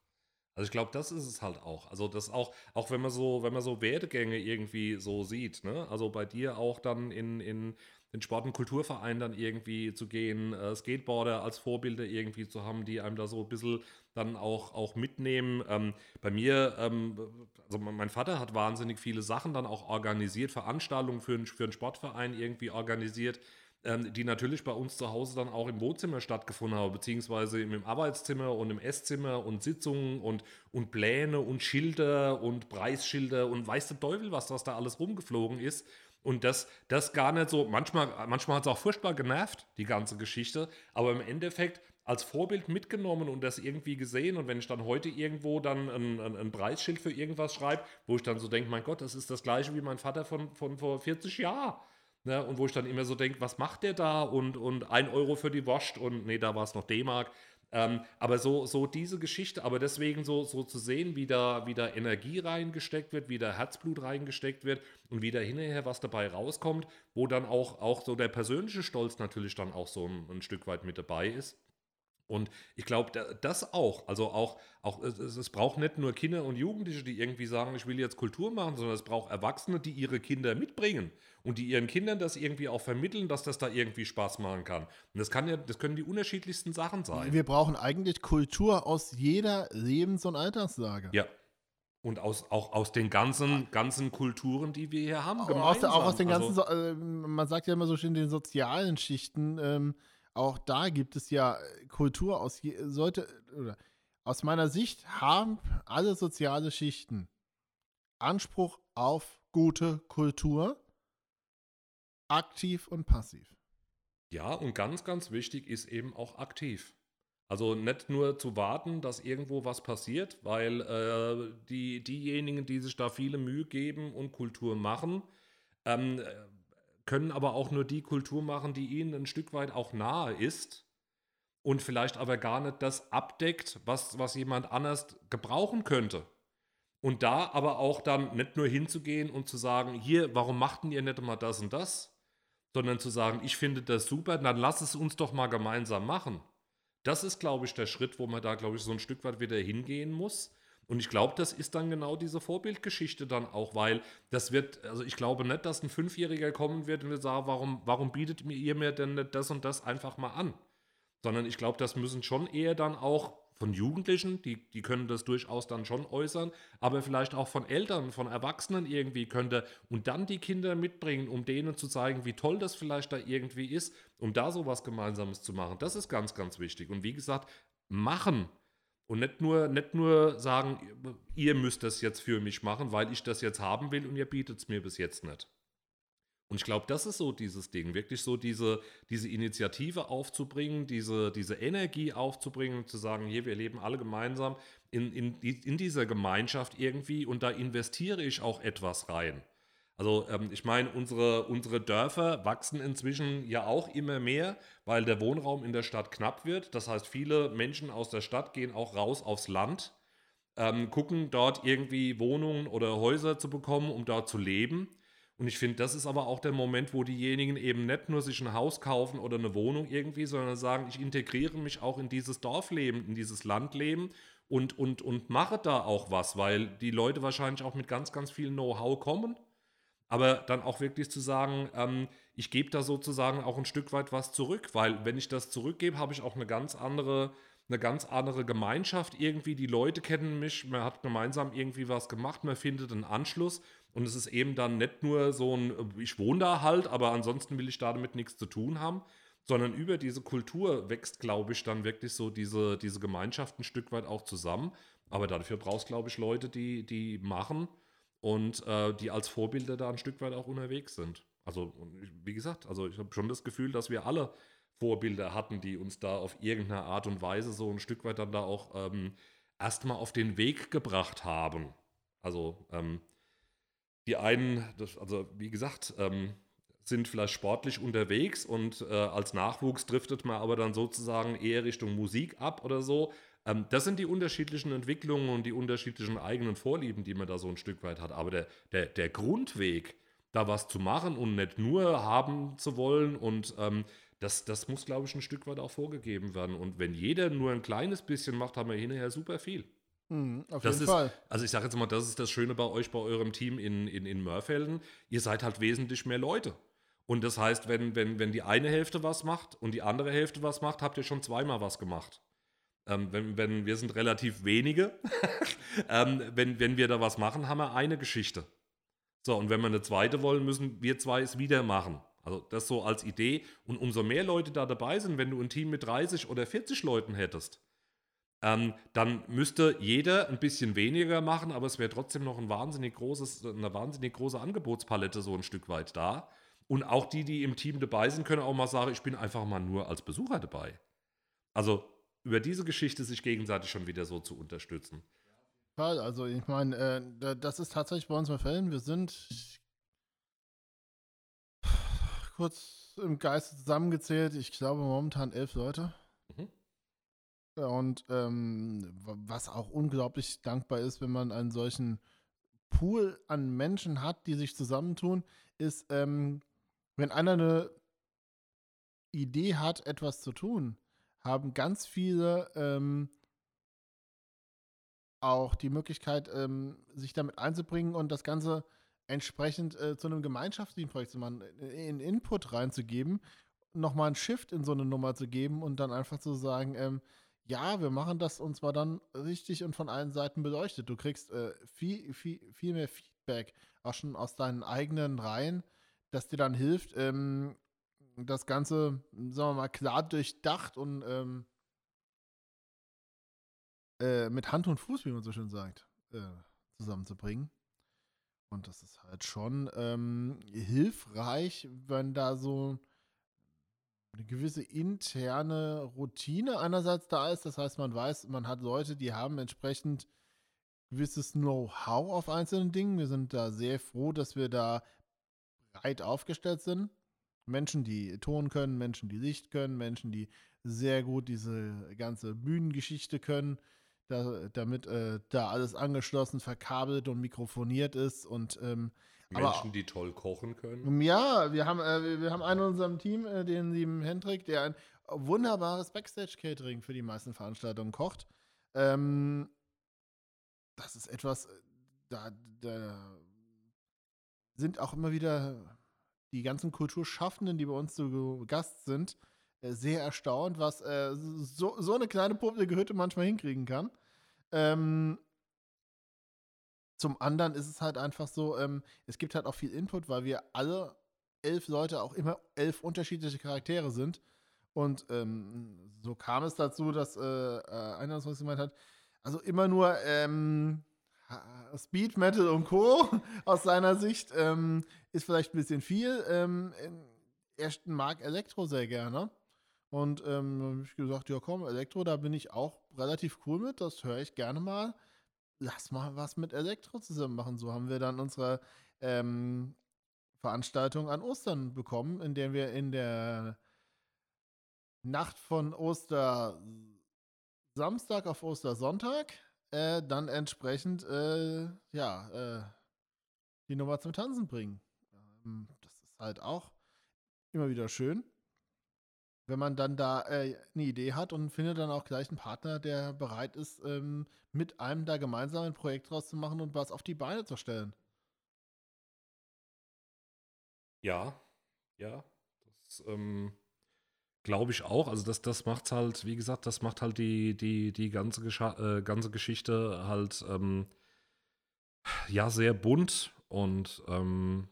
Also ich glaube, das ist es halt auch. Also das auch, auch wenn man so, wenn man so Werdegänge irgendwie so sieht, ne? Also bei dir auch dann in, in den Sport- und Kulturverein dann irgendwie zu gehen, äh, Skateboarder als Vorbilder irgendwie zu haben, die einem da so ein bisschen dann auch, auch mitnehmen. Ähm, bei mir, ähm, also mein Vater hat wahnsinnig viele Sachen dann auch organisiert, Veranstaltungen für, für einen Sportverein irgendwie organisiert ähm, die natürlich bei uns zu Hause dann auch im Wohnzimmer stattgefunden haben, beziehungsweise im Arbeitszimmer und im Esszimmer und Sitzungen und, und Pläne und Schilder und Preisschilder und weiß der Teufel, was das da alles rumgeflogen ist. Und das, das gar nicht so, manchmal, manchmal hat es auch furchtbar genervt, die ganze Geschichte, aber im Endeffekt als Vorbild mitgenommen und das irgendwie gesehen. Und wenn ich dann heute irgendwo dann ein, ein, ein Preisschild für irgendwas schreibe, wo ich dann so denke, mein Gott, das ist das gleiche wie mein Vater von, von vor 40 Jahren. Ne? Und wo ich dann immer so denke, was macht der da? Und, und ein Euro für die Wurst und nee, da war es noch D-Mark. Ähm, aber so, so diese Geschichte, aber deswegen so, so zu sehen, wie da, wie da Energie reingesteckt wird, wie da Herzblut reingesteckt wird und wie da hinterher was dabei rauskommt, wo dann auch, auch so der persönliche Stolz natürlich dann auch so ein, ein Stück weit mit dabei ist. Und ich glaube, das auch, also auch, auch es, es, braucht nicht nur Kinder und Jugendliche, die irgendwie sagen, ich will jetzt Kultur machen, sondern es braucht Erwachsene, die ihre Kinder mitbringen und die ihren Kindern das irgendwie auch vermitteln, dass das da irgendwie Spaß machen kann. Und das kann ja, das können die unterschiedlichsten Sachen sein. Wir brauchen eigentlich Kultur aus jeder Lebens- und Alterslage. Ja. Und aus, auch aus den ganzen, ganzen Kulturen, die wir hier haben. Gemeinsam. Aus der, auch aus den ganzen, also, äh, man sagt ja immer so schön, den sozialen Schichten, ähm, auch da gibt es ja Kultur aus sollte oder aus meiner Sicht haben alle soziale Schichten Anspruch auf gute Kultur, aktiv und passiv. Ja, und ganz, ganz wichtig ist eben auch aktiv. Also nicht nur zu warten, dass irgendwo was passiert, weil äh, die, diejenigen, die sich da viele Mühe geben und Kultur machen, ähm, können aber auch nur die Kultur machen, die ihnen ein Stück weit auch nahe ist und vielleicht aber gar nicht das abdeckt, was, was jemand anders gebrauchen könnte. Und da aber auch dann nicht nur hinzugehen und zu sagen, hier, warum machten ihr nicht mal das und das, sondern zu sagen, ich finde das super, dann lass es uns doch mal gemeinsam machen. Das ist, glaube ich, der Schritt, wo man da, glaube ich, so ein Stück weit wieder hingehen muss. Und ich glaube, das ist dann genau diese Vorbildgeschichte dann auch, weil das wird, also ich glaube nicht, dass ein Fünfjähriger kommen wird und wird sagen, warum, warum bietet mir ihr mir denn nicht das und das einfach mal an? Sondern ich glaube, das müssen schon eher dann auch von Jugendlichen, die, die können das durchaus dann schon äußern, aber vielleicht auch von Eltern, von Erwachsenen irgendwie könnte und dann die Kinder mitbringen, um denen zu zeigen, wie toll das vielleicht da irgendwie ist, um da sowas Gemeinsames zu machen. Das ist ganz, ganz wichtig. Und wie gesagt, machen und nicht nur, nicht nur sagen, ihr müsst das jetzt für mich machen, weil ich das jetzt haben will und ihr bietet es mir bis jetzt nicht. Und ich glaube, das ist so dieses Ding, wirklich so diese, diese Initiative aufzubringen, diese, diese Energie aufzubringen zu sagen, hier, wir leben alle gemeinsam in, in, in dieser Gemeinschaft irgendwie und da investiere ich auch etwas rein. Also ähm, ich meine, unsere, unsere Dörfer wachsen inzwischen ja auch immer mehr, weil der Wohnraum in der Stadt knapp wird. Das heißt, viele Menschen aus der Stadt gehen auch raus aufs Land, ähm, gucken dort irgendwie Wohnungen oder Häuser zu bekommen, um dort zu leben. Und ich finde, das ist aber auch der Moment, wo diejenigen eben nicht nur sich ein Haus kaufen oder eine Wohnung irgendwie, sondern sagen, ich integriere mich auch in dieses Dorfleben, in dieses Landleben und, und, und mache da auch was, weil die Leute wahrscheinlich auch mit ganz, ganz viel Know-how kommen aber dann auch wirklich zu sagen, ähm, ich gebe da sozusagen auch ein Stück weit was zurück, weil wenn ich das zurückgebe, habe ich auch eine ganz andere, eine ganz andere Gemeinschaft irgendwie. Die Leute kennen mich, man hat gemeinsam irgendwie was gemacht, man findet einen Anschluss und es ist eben dann nicht nur so ein, ich wohne da halt, aber ansonsten will ich da damit nichts zu tun haben, sondern über diese Kultur wächst, glaube ich, dann wirklich so diese, diese Gemeinschaft ein Stück weit auch zusammen. Aber dafür brauchst, glaube ich, Leute, die, die machen und äh, die als Vorbilder da ein Stück weit auch unterwegs sind. Also, wie gesagt, also ich habe schon das Gefühl, dass wir alle Vorbilder hatten, die uns da auf irgendeine Art und Weise so ein Stück weit dann da auch ähm, erstmal auf den Weg gebracht haben. Also, ähm, die einen, das, also wie gesagt, ähm, sind vielleicht sportlich unterwegs und äh, als Nachwuchs driftet man aber dann sozusagen eher Richtung Musik ab oder so. Ähm, das sind die unterschiedlichen Entwicklungen und die unterschiedlichen eigenen Vorlieben, die man da so ein Stück weit hat. Aber der, der, der Grundweg, da was zu machen und nicht nur haben zu wollen und ähm, das, das muss, glaube ich, ein Stück weit auch vorgegeben werden. Und wenn jeder nur ein kleines bisschen macht, haben wir hinterher super viel. Mhm, auf Das jeden ist, Fall. also ich sage jetzt mal, das ist das Schöne bei euch, bei eurem Team in, in, in Mörfelden. Ihr seid halt wesentlich mehr Leute. Und das heißt, wenn, wenn, wenn die eine Hälfte was macht und die andere Hälfte was macht, habt ihr schon zweimal was gemacht. Ähm, wenn, wenn, wir sind relativ wenige. ähm, wenn, wenn wir da was machen, haben wir eine Geschichte. So, und wenn wir eine zweite wollen, müssen wir zwei es wieder machen. Also das so als Idee. Und umso mehr Leute da dabei sind, wenn du ein Team mit 30 oder 40 Leuten hättest, ähm, dann müsste jeder ein bisschen weniger machen, aber es wäre trotzdem noch ein wahnsinnig großes, eine wahnsinnig große Angebotspalette so ein Stück weit da. Und auch die, die im Team dabei sind, können auch mal sagen, ich bin einfach mal nur als Besucher dabei. Also über diese Geschichte sich gegenseitig schon wieder so zu unterstützen. Also ich meine, äh, da- das ist tatsächlich bei uns bei Fällen. Wir sind kurz im Geiste zusammengezählt. Ich glaube momentan elf Leute. Mhm. Ja, Und ähm, wa- was auch unglaublich dankbar ist, wenn man einen solchen Pool an Menschen hat, die sich zusammentun, ist, ähm, wenn einer eine Idee hat, etwas zu tun, haben ganz viele ähm, auch die Möglichkeit, ähm, sich damit einzubringen und das Ganze entsprechend äh, zu einem gemeinschaftlichen Projekt zu machen, in Input reinzugeben, nochmal einen Shift in so eine Nummer zu geben und dann einfach zu sagen, ähm, ja, wir machen das und zwar dann richtig und von allen Seiten beleuchtet. Du kriegst äh, viel, viel, viel mehr Feedback, auch schon aus deinen eigenen Reihen, das dir dann hilft, ähm, das Ganze, sagen wir mal, klar durchdacht und ähm, äh, mit Hand und Fuß, wie man so schön sagt, äh, zusammenzubringen. Und das ist halt schon ähm, hilfreich, wenn da so eine gewisse interne Routine einerseits da ist. Das heißt, man weiß, man hat Leute, die haben entsprechend gewisses Know-how auf einzelnen Dingen. Wir sind da sehr froh, dass wir da breit aufgestellt sind. Menschen, die Ton können, Menschen, die Licht können, Menschen, die sehr gut diese ganze Bühnengeschichte können, da, damit äh, da alles angeschlossen, verkabelt und mikrofoniert ist und ähm, aber- Menschen, die toll kochen können. ja, wir haben, äh, wir- wir haben einen in unserem Team, äh, den lieben Hendrik, der ein wunderbares Backstage-Catering für die meisten Veranstaltungen kocht. Ähm, das ist etwas, äh, da, da sind auch immer wieder die ganzen Kulturschaffenden, die bei uns zu Gast sind, äh, sehr erstaunt, was äh, so, so eine kleine publike Hütte manchmal hinkriegen kann. Ähm, zum anderen ist es halt einfach so, ähm, es gibt halt auch viel Input, weil wir alle elf Leute auch immer elf unterschiedliche Charaktere sind. Und ähm, so kam es dazu, dass äh, äh, einer was gemeint hat, also immer nur ähm, Speed, Metal und Co. aus seiner Sicht ähm, ist vielleicht ein bisschen viel. Ähm, er mag Elektro sehr gerne. Und ähm, habe ich gesagt, ja komm, Elektro, da bin ich auch relativ cool mit, das höre ich gerne mal. Lass mal was mit Elektro zusammen machen. So haben wir dann unsere ähm, Veranstaltung an Ostern bekommen, in der wir in der Nacht von Oster Samstag auf Ostersonntag äh, dann entsprechend äh, ja äh, die Nummer zum Tanzen bringen. Ähm, das ist halt auch immer wieder schön, wenn man dann da äh, eine Idee hat und findet dann auch gleich einen Partner, der bereit ist, ähm, mit einem da gemeinsam ein Projekt draus zu machen und was auf die Beine zu stellen. Ja, ja. Das ähm, glaube ich auch. Also das, das macht halt, wie gesagt, das macht halt die, die, die ganze, Gescha äh, ganze Geschichte halt ähm, ja sehr bunt und ähm,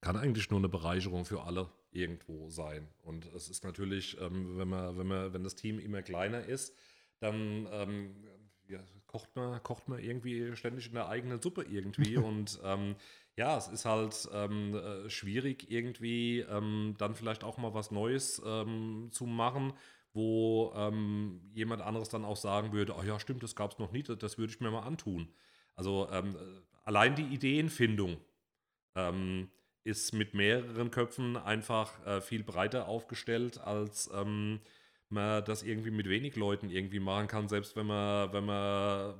kann eigentlich nur eine Bereicherung für alle irgendwo sein. Und es ist natürlich, ähm, wenn man, wenn man, wenn das Team immer kleiner ist, dann ähm, ja, kocht man, kocht man irgendwie ständig in der eigenen Suppe irgendwie und ähm, ja, es ist halt ähm, äh, schwierig irgendwie ähm, dann vielleicht auch mal was Neues ähm, zu machen, wo ähm, jemand anderes dann auch sagen würde, oh ja, stimmt, das gab es noch nie, das, das würde ich mir mal antun. Also äh, allein die Ideenfindung ist mit mehreren Köpfen einfach äh, viel breiter aufgestellt, als ähm, man das irgendwie mit wenig Leuten irgendwie machen kann, selbst wenn man, wenn man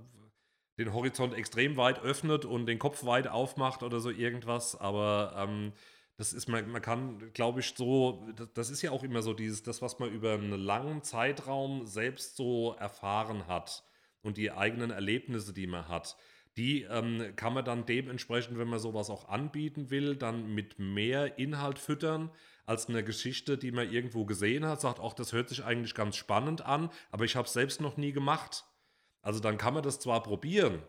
den Horizont extrem weit öffnet und den Kopf weit aufmacht oder so irgendwas, aber ähm, das ist, man, man kann, glaube ich, so, das, das ist ja auch immer so dieses, das, was man über einen langen Zeitraum selbst so erfahren hat, und die eigenen Erlebnisse, die man hat, die ähm, kann man dann dementsprechend, wenn man sowas auch anbieten will, dann mit mehr Inhalt füttern als eine Geschichte, die man irgendwo gesehen hat, sagt, auch das hört sich eigentlich ganz spannend an, aber ich habe es selbst noch nie gemacht. Also dann kann man das zwar probieren,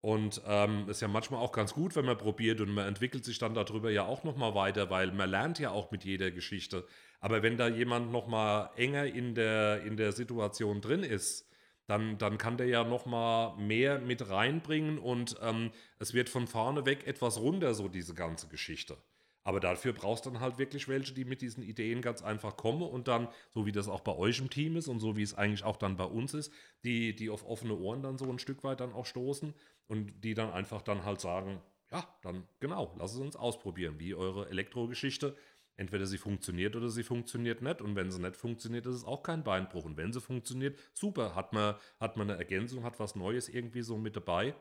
und ähm, ist ja manchmal auch ganz gut, wenn man probiert und man entwickelt sich dann darüber ja auch nochmal weiter, weil man lernt ja auch mit jeder Geschichte. Aber wenn da jemand nochmal enger in der, in der Situation drin ist, dann, dann kann der ja nochmal mehr mit reinbringen und ähm, es wird von vorne weg etwas runter, so diese ganze Geschichte. Aber dafür brauchst du dann halt wirklich welche, die mit diesen Ideen ganz einfach kommen und dann, so wie das auch bei euch im Team ist und so wie es eigentlich auch dann bei uns ist, die, die auf offene Ohren dann so ein Stück weit dann auch stoßen und die dann einfach dann halt sagen, ja, dann genau, lass es uns ausprobieren, wie eure Elektrogeschichte. Entweder sie funktioniert oder sie funktioniert nicht. Und wenn sie nicht funktioniert, ist es auch kein Beinbruch. Und wenn sie funktioniert, super, hat man, hat man eine Ergänzung, hat was Neues irgendwie so mit dabei.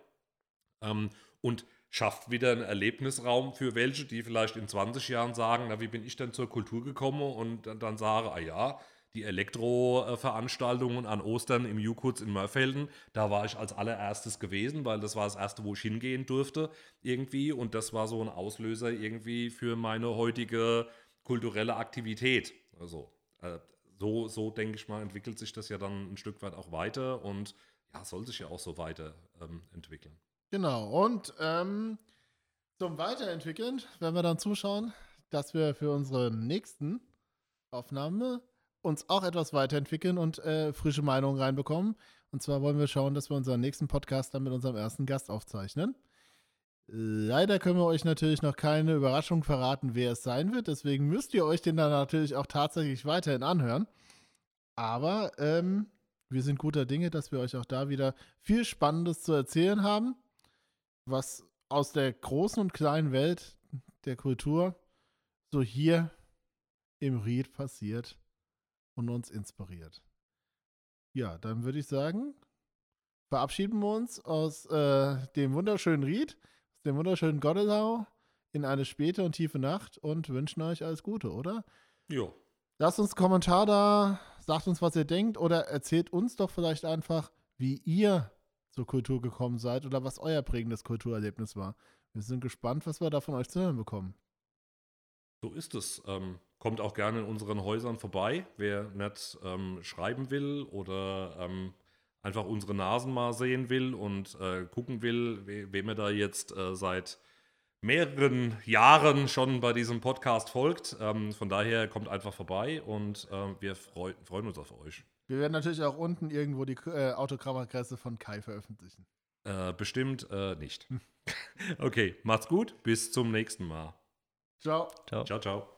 Ähm, und schafft wieder einen Erlebnisraum für welche, die vielleicht in 20 Jahren sagen, na, wie bin ich denn zur Kultur gekommen und dann, dann sage, ah ja, die Elektro-Veranstaltungen an Ostern im Jukutz in Mörfelden, da war ich als allererstes gewesen, weil das war das erste, wo ich hingehen durfte irgendwie und das war so ein Auslöser irgendwie für meine heutige kulturelle Aktivität. Also äh, so, so denke ich mal, entwickelt sich das ja dann ein Stück weit auch weiter und ja, soll sich ja auch so weiter ähm. Genau, und ähm, zum Weiterentwickeln werden wir dann zuschauen, dass wir für unsere nächsten Aufnahme uns auch etwas weiterentwickeln und äh, frische Meinungen reinbekommen. Und zwar wollen wir schauen, dass wir unseren nächsten Podcast dann mit unserem ersten Gast aufzeichnen. Leider können wir euch natürlich noch keine Überraschung verraten, wer es sein wird. Deswegen müsst ihr euch den dann natürlich auch tatsächlich weiterhin anhören. Aber ähm, wir sind guter Dinge, dass wir euch auch da wieder viel Spannendes zu erzählen haben was aus der großen und kleinen Welt der Kultur so hier im Ried passiert und uns inspiriert. Ja, dann würde ich sagen, verabschieden wir uns aus äh, dem wunderschönen Ried, aus dem wunderschönen Gottesau in eine späte und tiefe Nacht und wünschen euch alles Gute, oder? Jo. Lasst uns einen Kommentar da, sagt uns, was ihr denkt oder erzählt uns doch vielleicht einfach, wie ihr zur Kultur gekommen seid oder was euer prägendes Kulturerlebnis war. Wir sind gespannt, was wir da von euch zu hören bekommen. So ist es. Ähm, kommt auch gerne in unseren Häusern vorbei, wer nicht ähm, schreiben will oder ähm, einfach unsere Nasen mal sehen will und äh, gucken will, we wem er da jetzt äh, seit mehreren Jahren schon bei diesem Podcast folgt. Ähm, von daher kommt einfach vorbei und äh, wir freu freuen uns auf euch. Wir werden natürlich auch unten irgendwo die äh, Autogrammadresse von Kai veröffentlichen. Äh, bestimmt äh, nicht. okay, macht's gut. Bis zum nächsten Mal. Ciao. Ciao, ciao. ciao.